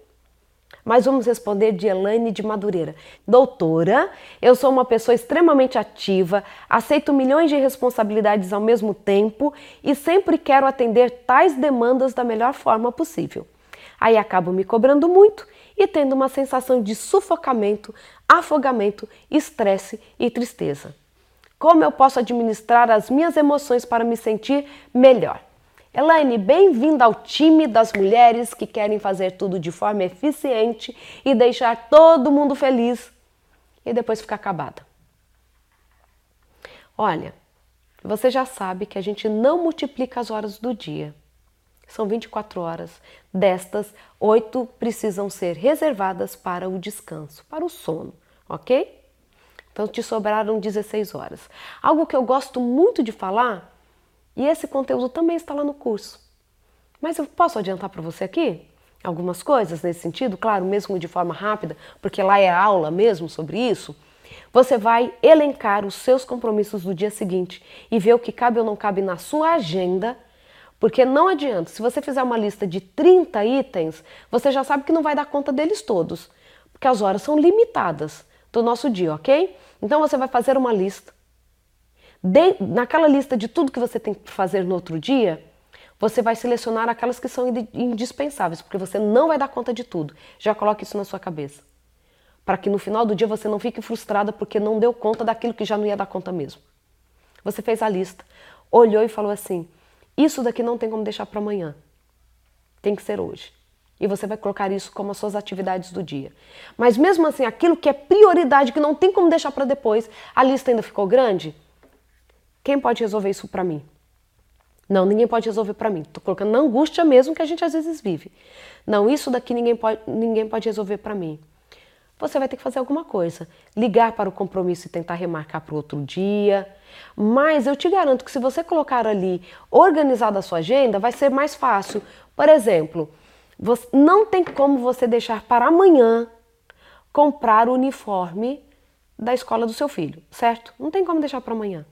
Mas vamos responder de Elaine de Madureira. Doutora, eu sou uma pessoa extremamente ativa, aceito milhões de responsabilidades ao mesmo tempo e sempre quero atender tais demandas da melhor forma possível. Aí acabo me cobrando muito e tendo uma sensação de sufocamento, afogamento, estresse e tristeza. Como eu posso administrar as minhas emoções para me sentir melhor? Elaine, bem-vinda ao time das mulheres que querem fazer tudo de forma eficiente e deixar todo mundo feliz e depois ficar acabada. Olha, você já sabe que a gente não multiplica as horas do dia. São 24 horas. Destas, oito precisam ser reservadas para o descanso, para o sono, ok? Então te sobraram 16 horas. Algo que eu gosto muito de falar, e esse conteúdo também está lá no curso. Mas eu posso adiantar para você aqui algumas coisas nesse sentido, claro, mesmo de forma rápida, porque lá é aula mesmo sobre isso. Você vai elencar os seus compromissos do dia seguinte e ver o que cabe ou não cabe na sua agenda porque não adianta, se você fizer uma lista de 30 itens, você já sabe que não vai dar conta deles todos, porque as horas são limitadas do nosso dia, ok? Então você vai fazer uma lista. De, naquela lista de tudo que você tem que fazer no outro dia, você vai selecionar aquelas que são indispensáveis, porque você não vai dar conta de tudo. Já coloque isso na sua cabeça. Para que no final do dia você não fique frustrada porque não deu conta daquilo que já não ia dar conta mesmo. Você fez a lista, olhou e falou assim: isso daqui não tem como deixar para amanhã. Tem que ser hoje. E você vai colocar isso como as suas atividades do dia. Mas mesmo assim, aquilo que é prioridade, que não tem como deixar para depois, a lista ainda ficou grande? Quem pode resolver isso para mim? Não, ninguém pode resolver para mim. Estou colocando na angústia mesmo que a gente às vezes vive. Não, isso daqui ninguém pode, ninguém pode resolver para mim você vai ter que fazer alguma coisa. Ligar para o compromisso e tentar remarcar para o outro dia. Mas eu te garanto que se você colocar ali organizada a sua agenda, vai ser mais fácil. Por exemplo, você, não tem como você deixar para amanhã comprar o uniforme da escola do seu filho, certo? Não tem como deixar para amanhã.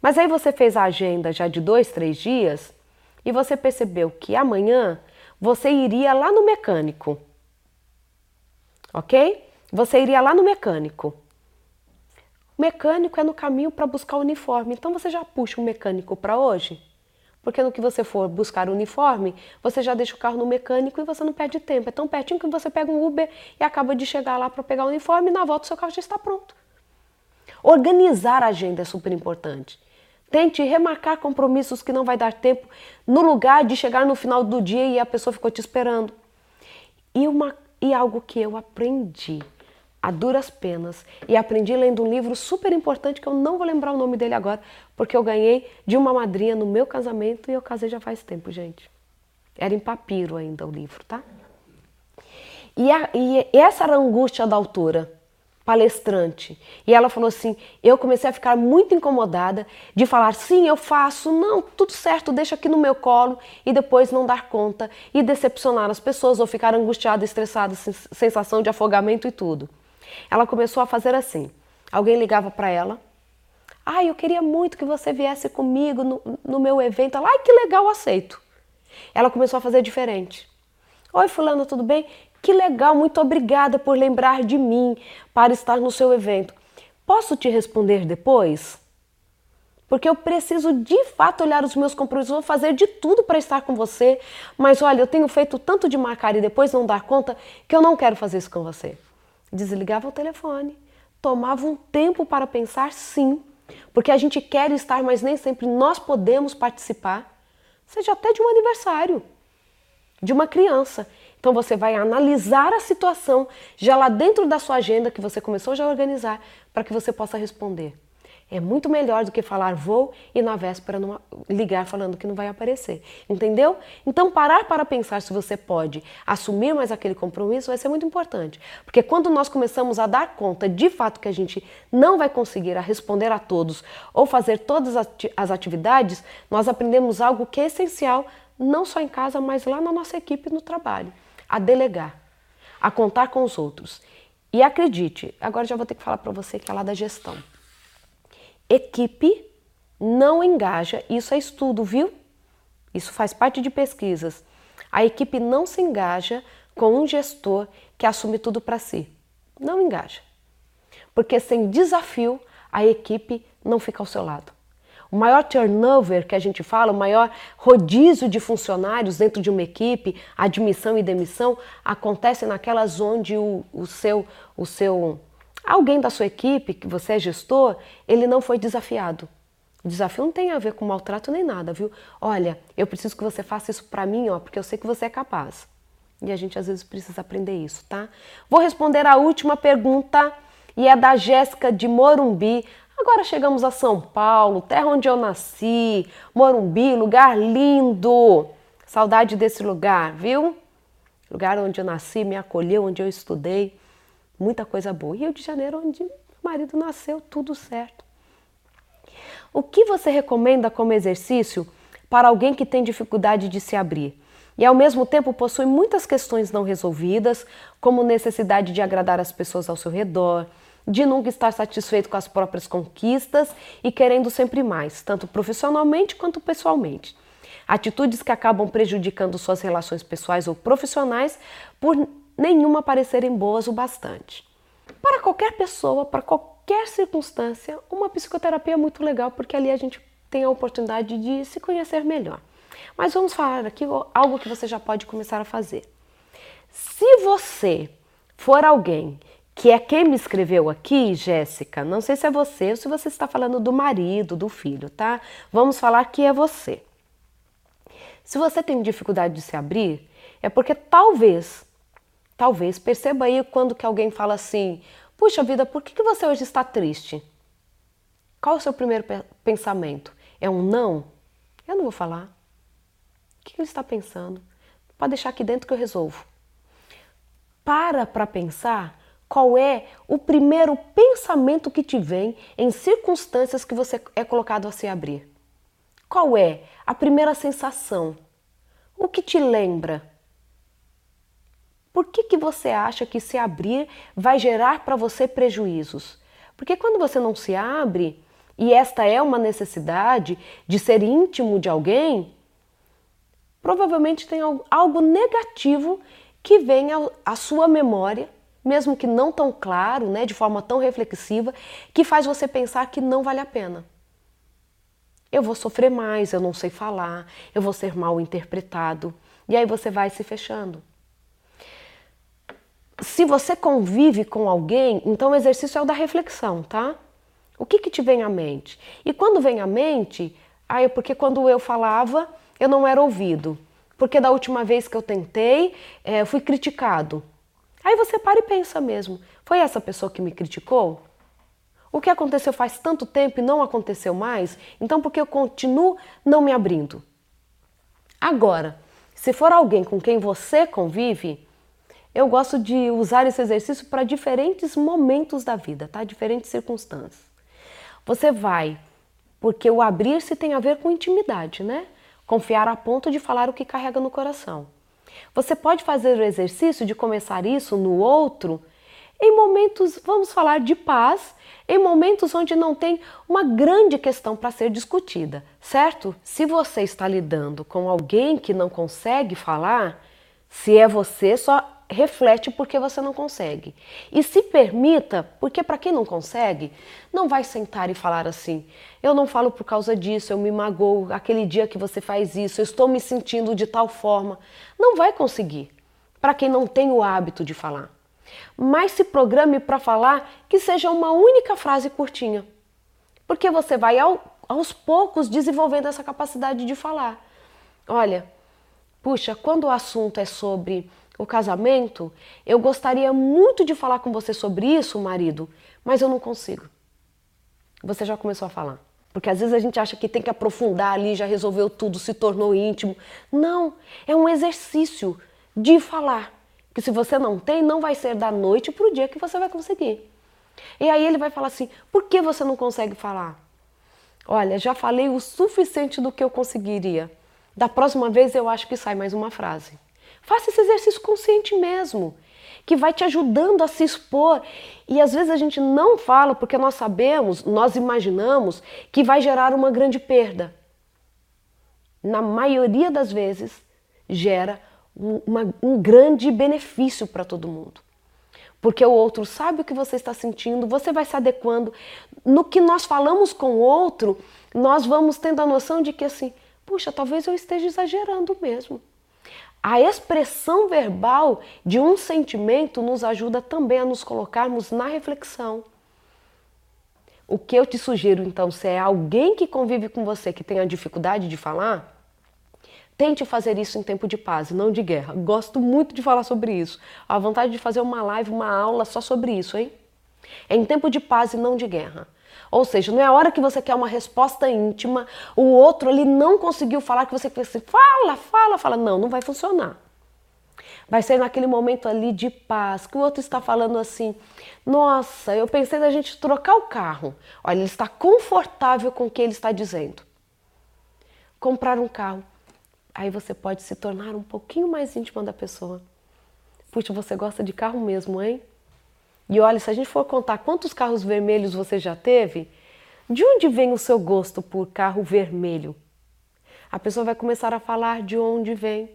Mas aí você fez a agenda já de dois, três dias e você percebeu que amanhã você iria lá no mecânico ok? Você iria lá no mecânico. O mecânico é no caminho para buscar o uniforme, então você já puxa o mecânico para hoje. Porque no que você for buscar o uniforme, você já deixa o carro no mecânico e você não perde tempo. É tão pertinho que você pega um Uber e acaba de chegar lá para pegar o uniforme e na volta o seu carro já está pronto. Organizar a agenda é super importante. Tente remarcar compromissos que não vai dar tempo no lugar de chegar no final do dia e a pessoa ficou te esperando. E uma e algo que eu aprendi a duras penas e aprendi lendo um livro super importante que eu não vou lembrar o nome dele agora, porque eu ganhei de uma madrinha no meu casamento e eu casei já faz tempo, gente. Era em papiro ainda o livro, tá? E, a, e essa era a angústia da autora palestrante. E ela falou assim: eu comecei a ficar muito incomodada de falar, sim, eu faço, não, tudo certo, deixa aqui no meu colo e depois não dar conta e decepcionar as pessoas ou ficar angustiada, estressada, sensação de afogamento e tudo. Ela começou a fazer assim: alguém ligava para ela. Ah, eu queria muito que você viesse comigo no, no meu evento. Ela, ai, que legal, aceito. Ela começou a fazer diferente. Oi, Fulano, tudo bem? Que legal, muito obrigada por lembrar de mim para estar no seu evento. Posso te responder depois? Porque eu preciso de fato olhar os meus compromissos, vou fazer de tudo para estar com você, mas olha, eu tenho feito tanto de marcar e depois não dar conta que eu não quero fazer isso com você. Desligava o telefone, tomava um tempo para pensar, sim, porque a gente quer estar, mas nem sempre nós podemos participar, seja até de um aniversário de uma criança. Então você vai analisar a situação já lá dentro da sua agenda que você começou já a organizar para que você possa responder. É muito melhor do que falar vou e na véspera não, ligar falando que não vai aparecer. Entendeu? Então parar para pensar se você pode assumir mais aquele compromisso vai ser muito importante. Porque quando nós começamos a dar conta de fato que a gente não vai conseguir a responder a todos ou fazer todas as atividades, nós aprendemos algo que é essencial não só em casa, mas lá na nossa equipe no trabalho, a delegar, a contar com os outros. E acredite, agora já vou ter que falar para você que é lá da gestão. Equipe não engaja, isso é estudo, viu? Isso faz parte de pesquisas. A equipe não se engaja com um gestor que assume tudo para si. Não engaja. Porque sem desafio, a equipe não fica ao seu lado. O maior turnover que a gente fala, o maior rodízio de funcionários dentro de uma equipe, admissão e demissão, acontece naquelas onde o, o, seu, o seu alguém da sua equipe, que você é gestor, ele não foi desafiado. O desafio não tem a ver com maltrato nem nada, viu? Olha, eu preciso que você faça isso para mim, ó, porque eu sei que você é capaz. E a gente às vezes precisa aprender isso, tá? Vou responder a última pergunta e é da Jéssica de Morumbi. Agora chegamos a São Paulo, terra onde eu nasci, Morumbi, lugar lindo. Saudade desse lugar, viu? Lugar onde eu nasci, me acolheu, onde eu estudei. Muita coisa boa. Rio de Janeiro, onde meu marido nasceu, tudo certo. O que você recomenda como exercício para alguém que tem dificuldade de se abrir? e ao mesmo tempo possui muitas questões não resolvidas, como necessidade de agradar as pessoas ao seu redor, de nunca estar satisfeito com as próprias conquistas e querendo sempre mais, tanto profissionalmente quanto pessoalmente. Atitudes que acabam prejudicando suas relações pessoais ou profissionais por nenhuma parecerem boas o bastante. Para qualquer pessoa, para qualquer circunstância, uma psicoterapia é muito legal porque ali a gente tem a oportunidade de se conhecer melhor. Mas vamos falar aqui algo que você já pode começar a fazer. Se você for alguém que é quem me escreveu aqui, Jéssica, não sei se é você ou se você está falando do marido, do filho, tá? Vamos falar que é você. Se você tem dificuldade de se abrir, é porque talvez, talvez, perceba aí quando que alguém fala assim, puxa vida, por que, que você hoje está triste? Qual o seu primeiro pensamento? É um não? Eu não vou falar que ele está pensando? Pode deixar aqui dentro que eu resolvo. Para para pensar qual é o primeiro pensamento que te vem em circunstâncias que você é colocado a se abrir. Qual é a primeira sensação? O que te lembra? Por que, que você acha que se abrir vai gerar para você prejuízos? Porque quando você não se abre, e esta é uma necessidade de ser íntimo de alguém, provavelmente tem algo negativo que vem à sua memória, mesmo que não tão claro, né, de forma tão reflexiva, que faz você pensar que não vale a pena. Eu vou sofrer mais, eu não sei falar, eu vou ser mal interpretado. E aí você vai se fechando. Se você convive com alguém, então o exercício é o da reflexão, tá? O que, que te vem à mente? E quando vem à mente, aí é porque quando eu falava, eu não era ouvido. Porque da última vez que eu tentei, é, fui criticado. Aí você para e pensa mesmo: foi essa pessoa que me criticou? O que aconteceu faz tanto tempo e não aconteceu mais? Então por que eu continuo não me abrindo? Agora, se for alguém com quem você convive, eu gosto de usar esse exercício para diferentes momentos da vida, tá? Diferentes circunstâncias. Você vai, porque o abrir-se tem a ver com intimidade, né? Confiar a ponto de falar o que carrega no coração. Você pode fazer o exercício de começar isso no outro em momentos, vamos falar, de paz, em momentos onde não tem uma grande questão para ser discutida, certo? Se você está lidando com alguém que não consegue falar, se é você, só reflete porque você não consegue. E se permita, porque para quem não consegue, não vai sentar e falar assim: eu não falo por causa disso, eu me magoo aquele dia que você faz isso, eu estou me sentindo de tal forma. Não vai conseguir, para quem não tem o hábito de falar. Mas se programe para falar que seja uma única frase curtinha. Porque você vai ao, aos poucos desenvolvendo essa capacidade de falar. Olha, puxa, quando o assunto é sobre o casamento, eu gostaria muito de falar com você sobre isso, marido, mas eu não consigo. Você já começou a falar. Porque às vezes a gente acha que tem que aprofundar ali, já resolveu tudo, se tornou íntimo. Não, é um exercício de falar. Que se você não tem, não vai ser da noite para o dia que você vai conseguir. E aí ele vai falar assim: por que você não consegue falar? Olha, já falei o suficiente do que eu conseguiria. Da próxima vez eu acho que sai mais uma frase. Faça esse exercício consciente mesmo, que vai te ajudando a se expor. E às vezes a gente não fala porque nós sabemos, nós imaginamos que vai gerar uma grande perda. Na maioria das vezes, gera um, uma, um grande benefício para todo mundo. Porque o outro sabe o que você está sentindo, você vai se adequando. No que nós falamos com o outro, nós vamos tendo a noção de que assim, puxa, talvez eu esteja exagerando mesmo. A expressão verbal de um sentimento nos ajuda também a nos colocarmos na reflexão. O que eu te sugiro então, se é alguém que convive com você que tem a dificuldade de falar, tente fazer isso em tempo de paz, não de guerra. Gosto muito de falar sobre isso. A vontade de fazer uma live, uma aula só sobre isso, hein? É em tempo de paz e não de guerra. Ou seja, não é a hora que você quer uma resposta íntima, o outro ali não conseguiu falar que você assim, fala, fala, fala. Não, não vai funcionar. Vai ser naquele momento ali de paz, que o outro está falando assim: Nossa, eu pensei da gente trocar o carro. Olha, ele está confortável com o que ele está dizendo. Comprar um carro. Aí você pode se tornar um pouquinho mais íntima da pessoa. Puxa, você gosta de carro mesmo, hein? E olha, se a gente for contar quantos carros vermelhos você já teve, de onde vem o seu gosto por carro vermelho? A pessoa vai começar a falar de onde vem.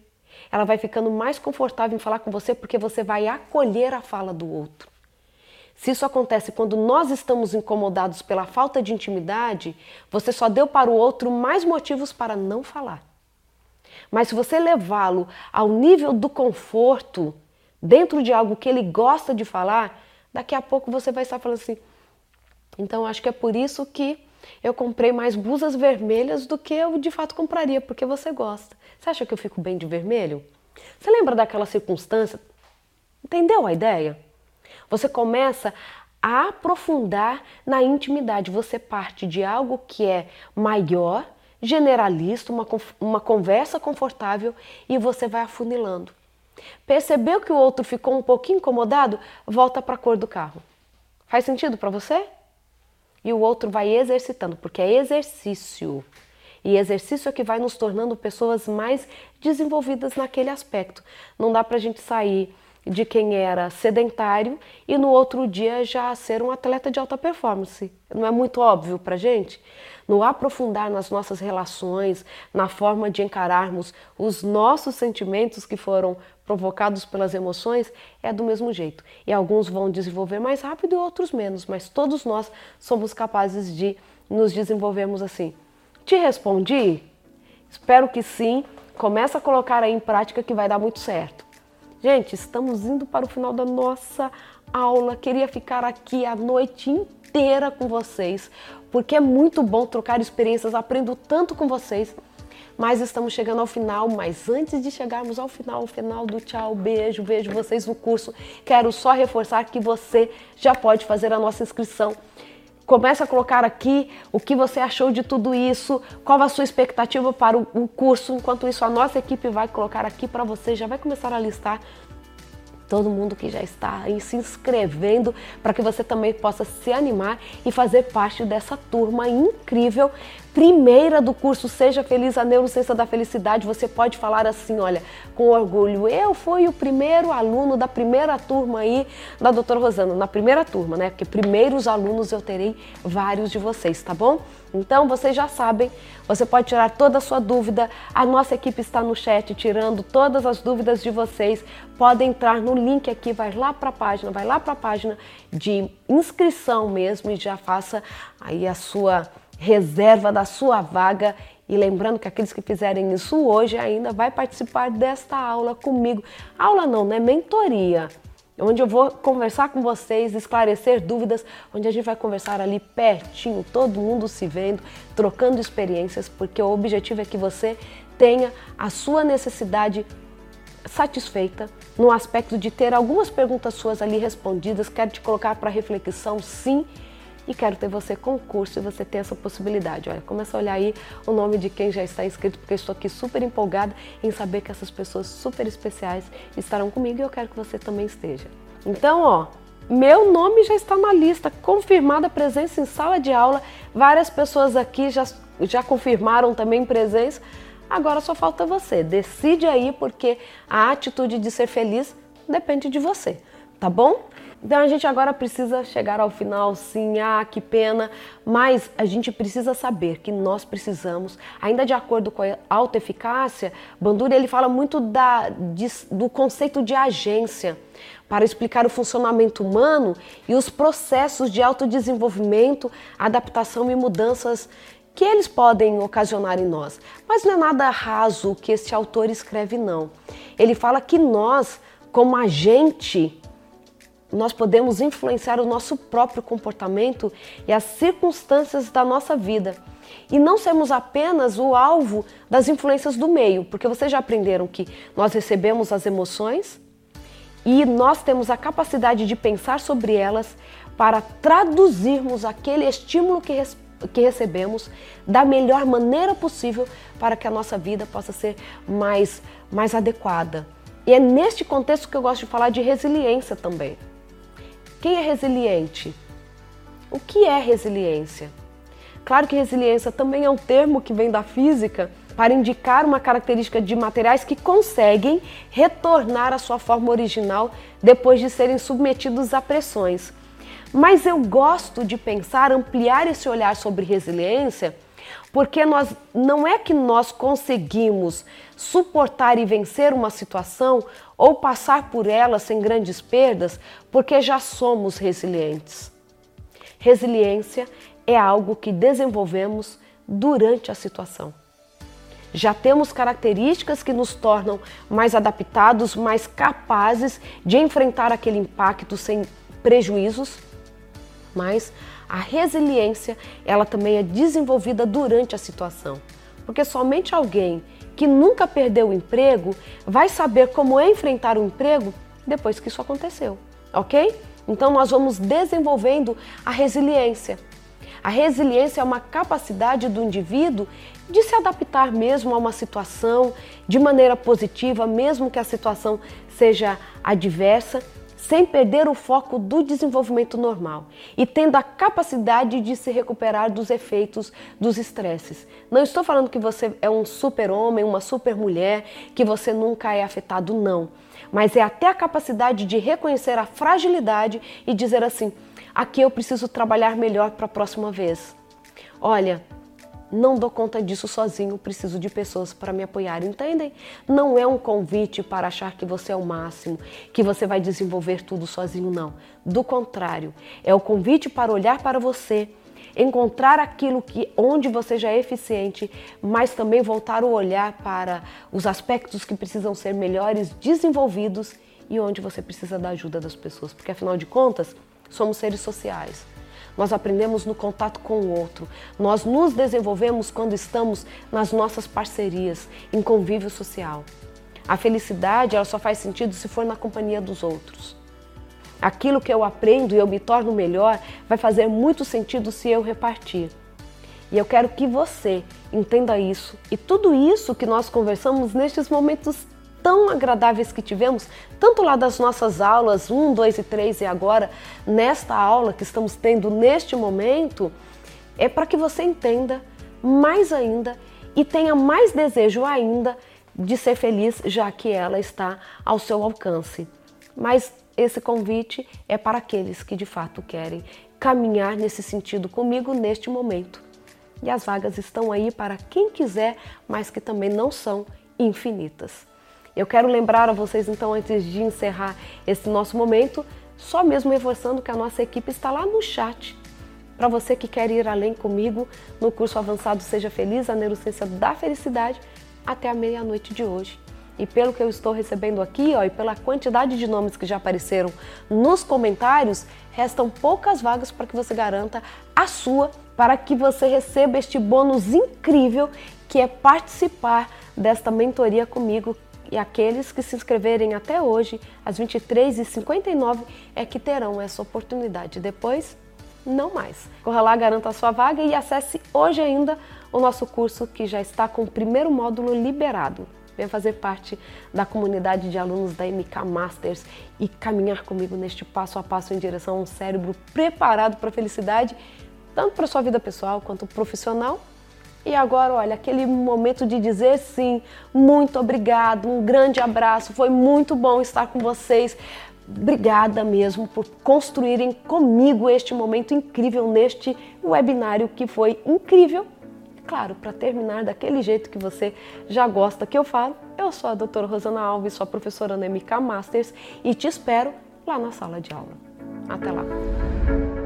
Ela vai ficando mais confortável em falar com você porque você vai acolher a fala do outro. Se isso acontece quando nós estamos incomodados pela falta de intimidade, você só deu para o outro mais motivos para não falar. Mas se você levá-lo ao nível do conforto, dentro de algo que ele gosta de falar, daqui a pouco você vai estar falando assim. Então acho que é por isso que eu comprei mais blusas vermelhas do que eu de fato compraria, porque você gosta. Você acha que eu fico bem de vermelho? Você lembra daquela circunstância? Entendeu a ideia? Você começa a aprofundar na intimidade. Você parte de algo que é maior, generalista, uma, uma conversa confortável e você vai afunilando. Percebeu que o outro ficou um pouquinho incomodado? Volta para a cor do carro. Faz sentido para você? E o outro vai exercitando, porque é exercício. E exercício é que vai nos tornando pessoas mais desenvolvidas naquele aspecto. Não dá para a gente sair de quem era sedentário e no outro dia já ser um atleta de alta performance. Não é muito óbvio para gente? No aprofundar nas nossas relações, na forma de encararmos os nossos sentimentos que foram provocados pelas emoções, é do mesmo jeito. E alguns vão desenvolver mais rápido e outros menos, mas todos nós somos capazes de nos desenvolvermos assim. Te respondi? Espero que sim. Começa a colocar aí em prática que vai dar muito certo. Gente, estamos indo para o final da nossa aula. Queria ficar aqui a noite inteira com vocês, porque é muito bom trocar experiências. Aprendo tanto com vocês. Mas estamos chegando ao final, mas antes de chegarmos ao final, ao final do tchau, beijo, vejo vocês no curso, quero só reforçar que você já pode fazer a nossa inscrição Começa a colocar aqui o que você achou de tudo isso, qual a sua expectativa para o, curso. Enquanto isso, a nossa equipe vai colocar aqui para você, já vai começar a listar todo mundo que já está aí se inscrevendo para que você também possa se animar e fazer parte dessa turma incrível primeira do curso Seja Feliz a Neurociência da Felicidade. Você pode falar assim, olha, com orgulho, eu fui o primeiro aluno da primeira turma aí da doutora Rosana, na primeira turma, né? Porque primeiros alunos eu terei vários de vocês, tá bom? Então vocês já sabem, você pode tirar toda a sua dúvida. A nossa equipe está no chat tirando todas as dúvidas de vocês. Pode entrar no link aqui, vai lá para a página, vai lá para a página de inscrição mesmo e já faça aí a sua reserva da sua vaga. E lembrando que aqueles que fizerem isso hoje ainda vai participar desta aula comigo. Aula não, né? Mentoria onde eu vou conversar com vocês, esclarecer dúvidas, onde a gente vai conversar ali pertinho, todo mundo se vendo, trocando experiências, porque o objetivo é que você tenha a sua necessidade satisfeita no aspecto de ter algumas perguntas suas ali respondidas. Quero te colocar para reflexão, sim e quero ter você com o curso e você ter essa possibilidade. Olha, começa a olhar aí o nome de quem já está inscrito, porque eu estou aqui super empolgada em saber que essas pessoas super especiais estarão comigo e eu quero que você também esteja. Então, ó, meu nome já está na lista, confirmada presença em sala de aula. Várias pessoas aqui já, já confirmaram também presença. Agora só falta você. Decide aí, porque a atitude de ser feliz depende de você, tá bom? Então a gente agora precisa chegar ao final, sim, ah, que pena, mas a gente precisa saber que nós precisamos, ainda de acordo com a autoeficácia, Bandura ele fala muito da, de, do conceito de agência para explicar o funcionamento humano e os processos de autodesenvolvimento, adaptação e mudanças que eles podem ocasionar em nós. Mas não é nada raso o que este autor escreve, não. Ele fala que nós, como agente, nós podemos influenciar o nosso próprio comportamento e as circunstâncias da nossa vida. E não sermos apenas o alvo das influências do meio, porque vocês já aprenderam que nós recebemos as emoções e nós temos a capacidade de pensar sobre elas para traduzirmos aquele estímulo que, que recebemos da melhor maneira possível para que a nossa vida possa ser mais, mais adequada. E é neste contexto que eu gosto de falar de resiliência também. Quem é resiliente? O que é resiliência? Claro que resiliência também é um termo que vem da física para indicar uma característica de materiais que conseguem retornar à sua forma original depois de serem submetidos a pressões. Mas eu gosto de pensar, ampliar esse olhar sobre resiliência, porque nós não é que nós conseguimos suportar e vencer uma situação ou passar por ela sem grandes perdas, porque já somos resilientes. Resiliência é algo que desenvolvemos durante a situação. Já temos características que nos tornam mais adaptados, mais capazes de enfrentar aquele impacto sem prejuízos, mas a resiliência, ela também é desenvolvida durante a situação. Porque somente alguém que nunca perdeu o emprego vai saber como é enfrentar o emprego depois que isso aconteceu, ok? Então nós vamos desenvolvendo a resiliência. A resiliência é uma capacidade do indivíduo de se adaptar mesmo a uma situação de maneira positiva, mesmo que a situação seja adversa, sem perder o foco do desenvolvimento normal e tendo a capacidade de se recuperar dos efeitos dos estresses. Não estou falando que você é um super-homem, uma super-mulher, que você nunca é afetado, não. Mas é até a capacidade de reconhecer a fragilidade e dizer assim: aqui eu preciso trabalhar melhor para a próxima vez. Olha, não dou conta disso sozinho, preciso de pessoas para me apoiar, entendem? Não é um convite para achar que você é o máximo, que você vai desenvolver tudo sozinho, não. Do contrário, é o convite para olhar para você, encontrar aquilo que onde você já é eficiente, mas também voltar o olhar para os aspectos que precisam ser melhores desenvolvidos e onde você precisa da ajuda das pessoas, porque afinal de contas, somos seres sociais. Nós aprendemos no contato com o outro. Nós nos desenvolvemos quando estamos nas nossas parcerias, em convívio social. A felicidade ela só faz sentido se for na companhia dos outros. Aquilo que eu aprendo e eu me torno melhor vai fazer muito sentido se eu repartir. E eu quero que você entenda isso e tudo isso que nós conversamos nestes momentos tão agradáveis que tivemos, tanto lá das nossas aulas 1, 2 e 3 e agora nesta aula que estamos tendo neste momento, é para que você entenda mais ainda e tenha mais desejo ainda de ser feliz, já que ela está ao seu alcance. Mas esse convite é para aqueles que de fato querem caminhar nesse sentido comigo neste momento. E as vagas estão aí para quem quiser, mas que também não são infinitas. Eu quero lembrar a vocês, então, antes de encerrar esse nosso momento, só mesmo reforçando que a nossa equipe está lá no chat. Para você que quer ir além comigo no curso avançado Seja Feliz, a Neurociência da Felicidade, até a meia-noite de hoje. E pelo que eu estou recebendo aqui, ó, e pela quantidade de nomes que já apareceram nos comentários, restam poucas vagas para que você garanta a sua, para que você receba este bônus incrível que é participar desta mentoria comigo e aqueles que se inscreverem até hoje, às 23h59, é que terão essa oportunidade. Depois, não mais. Corra lá, garanta a sua vaga e acesse hoje ainda o nosso curso que já está com o primeiro módulo liberado. Venha fazer parte da comunidade de alunos da MK Masters e caminhar comigo neste passo a passo em direção a um cérebro preparado para a felicidade, tanto para sua vida pessoal quanto profissional e agora, olha, aquele momento de dizer sim, muito obrigado, um grande abraço, foi muito bom estar com vocês. Obrigada mesmo por construírem comigo este momento incrível neste webinário que foi incrível. Claro, para terminar daquele jeito que você já gosta que eu falo, eu sou a doutora Rosana Alves, sou professora na MK Masters e te espero lá na sala de aula. Até lá!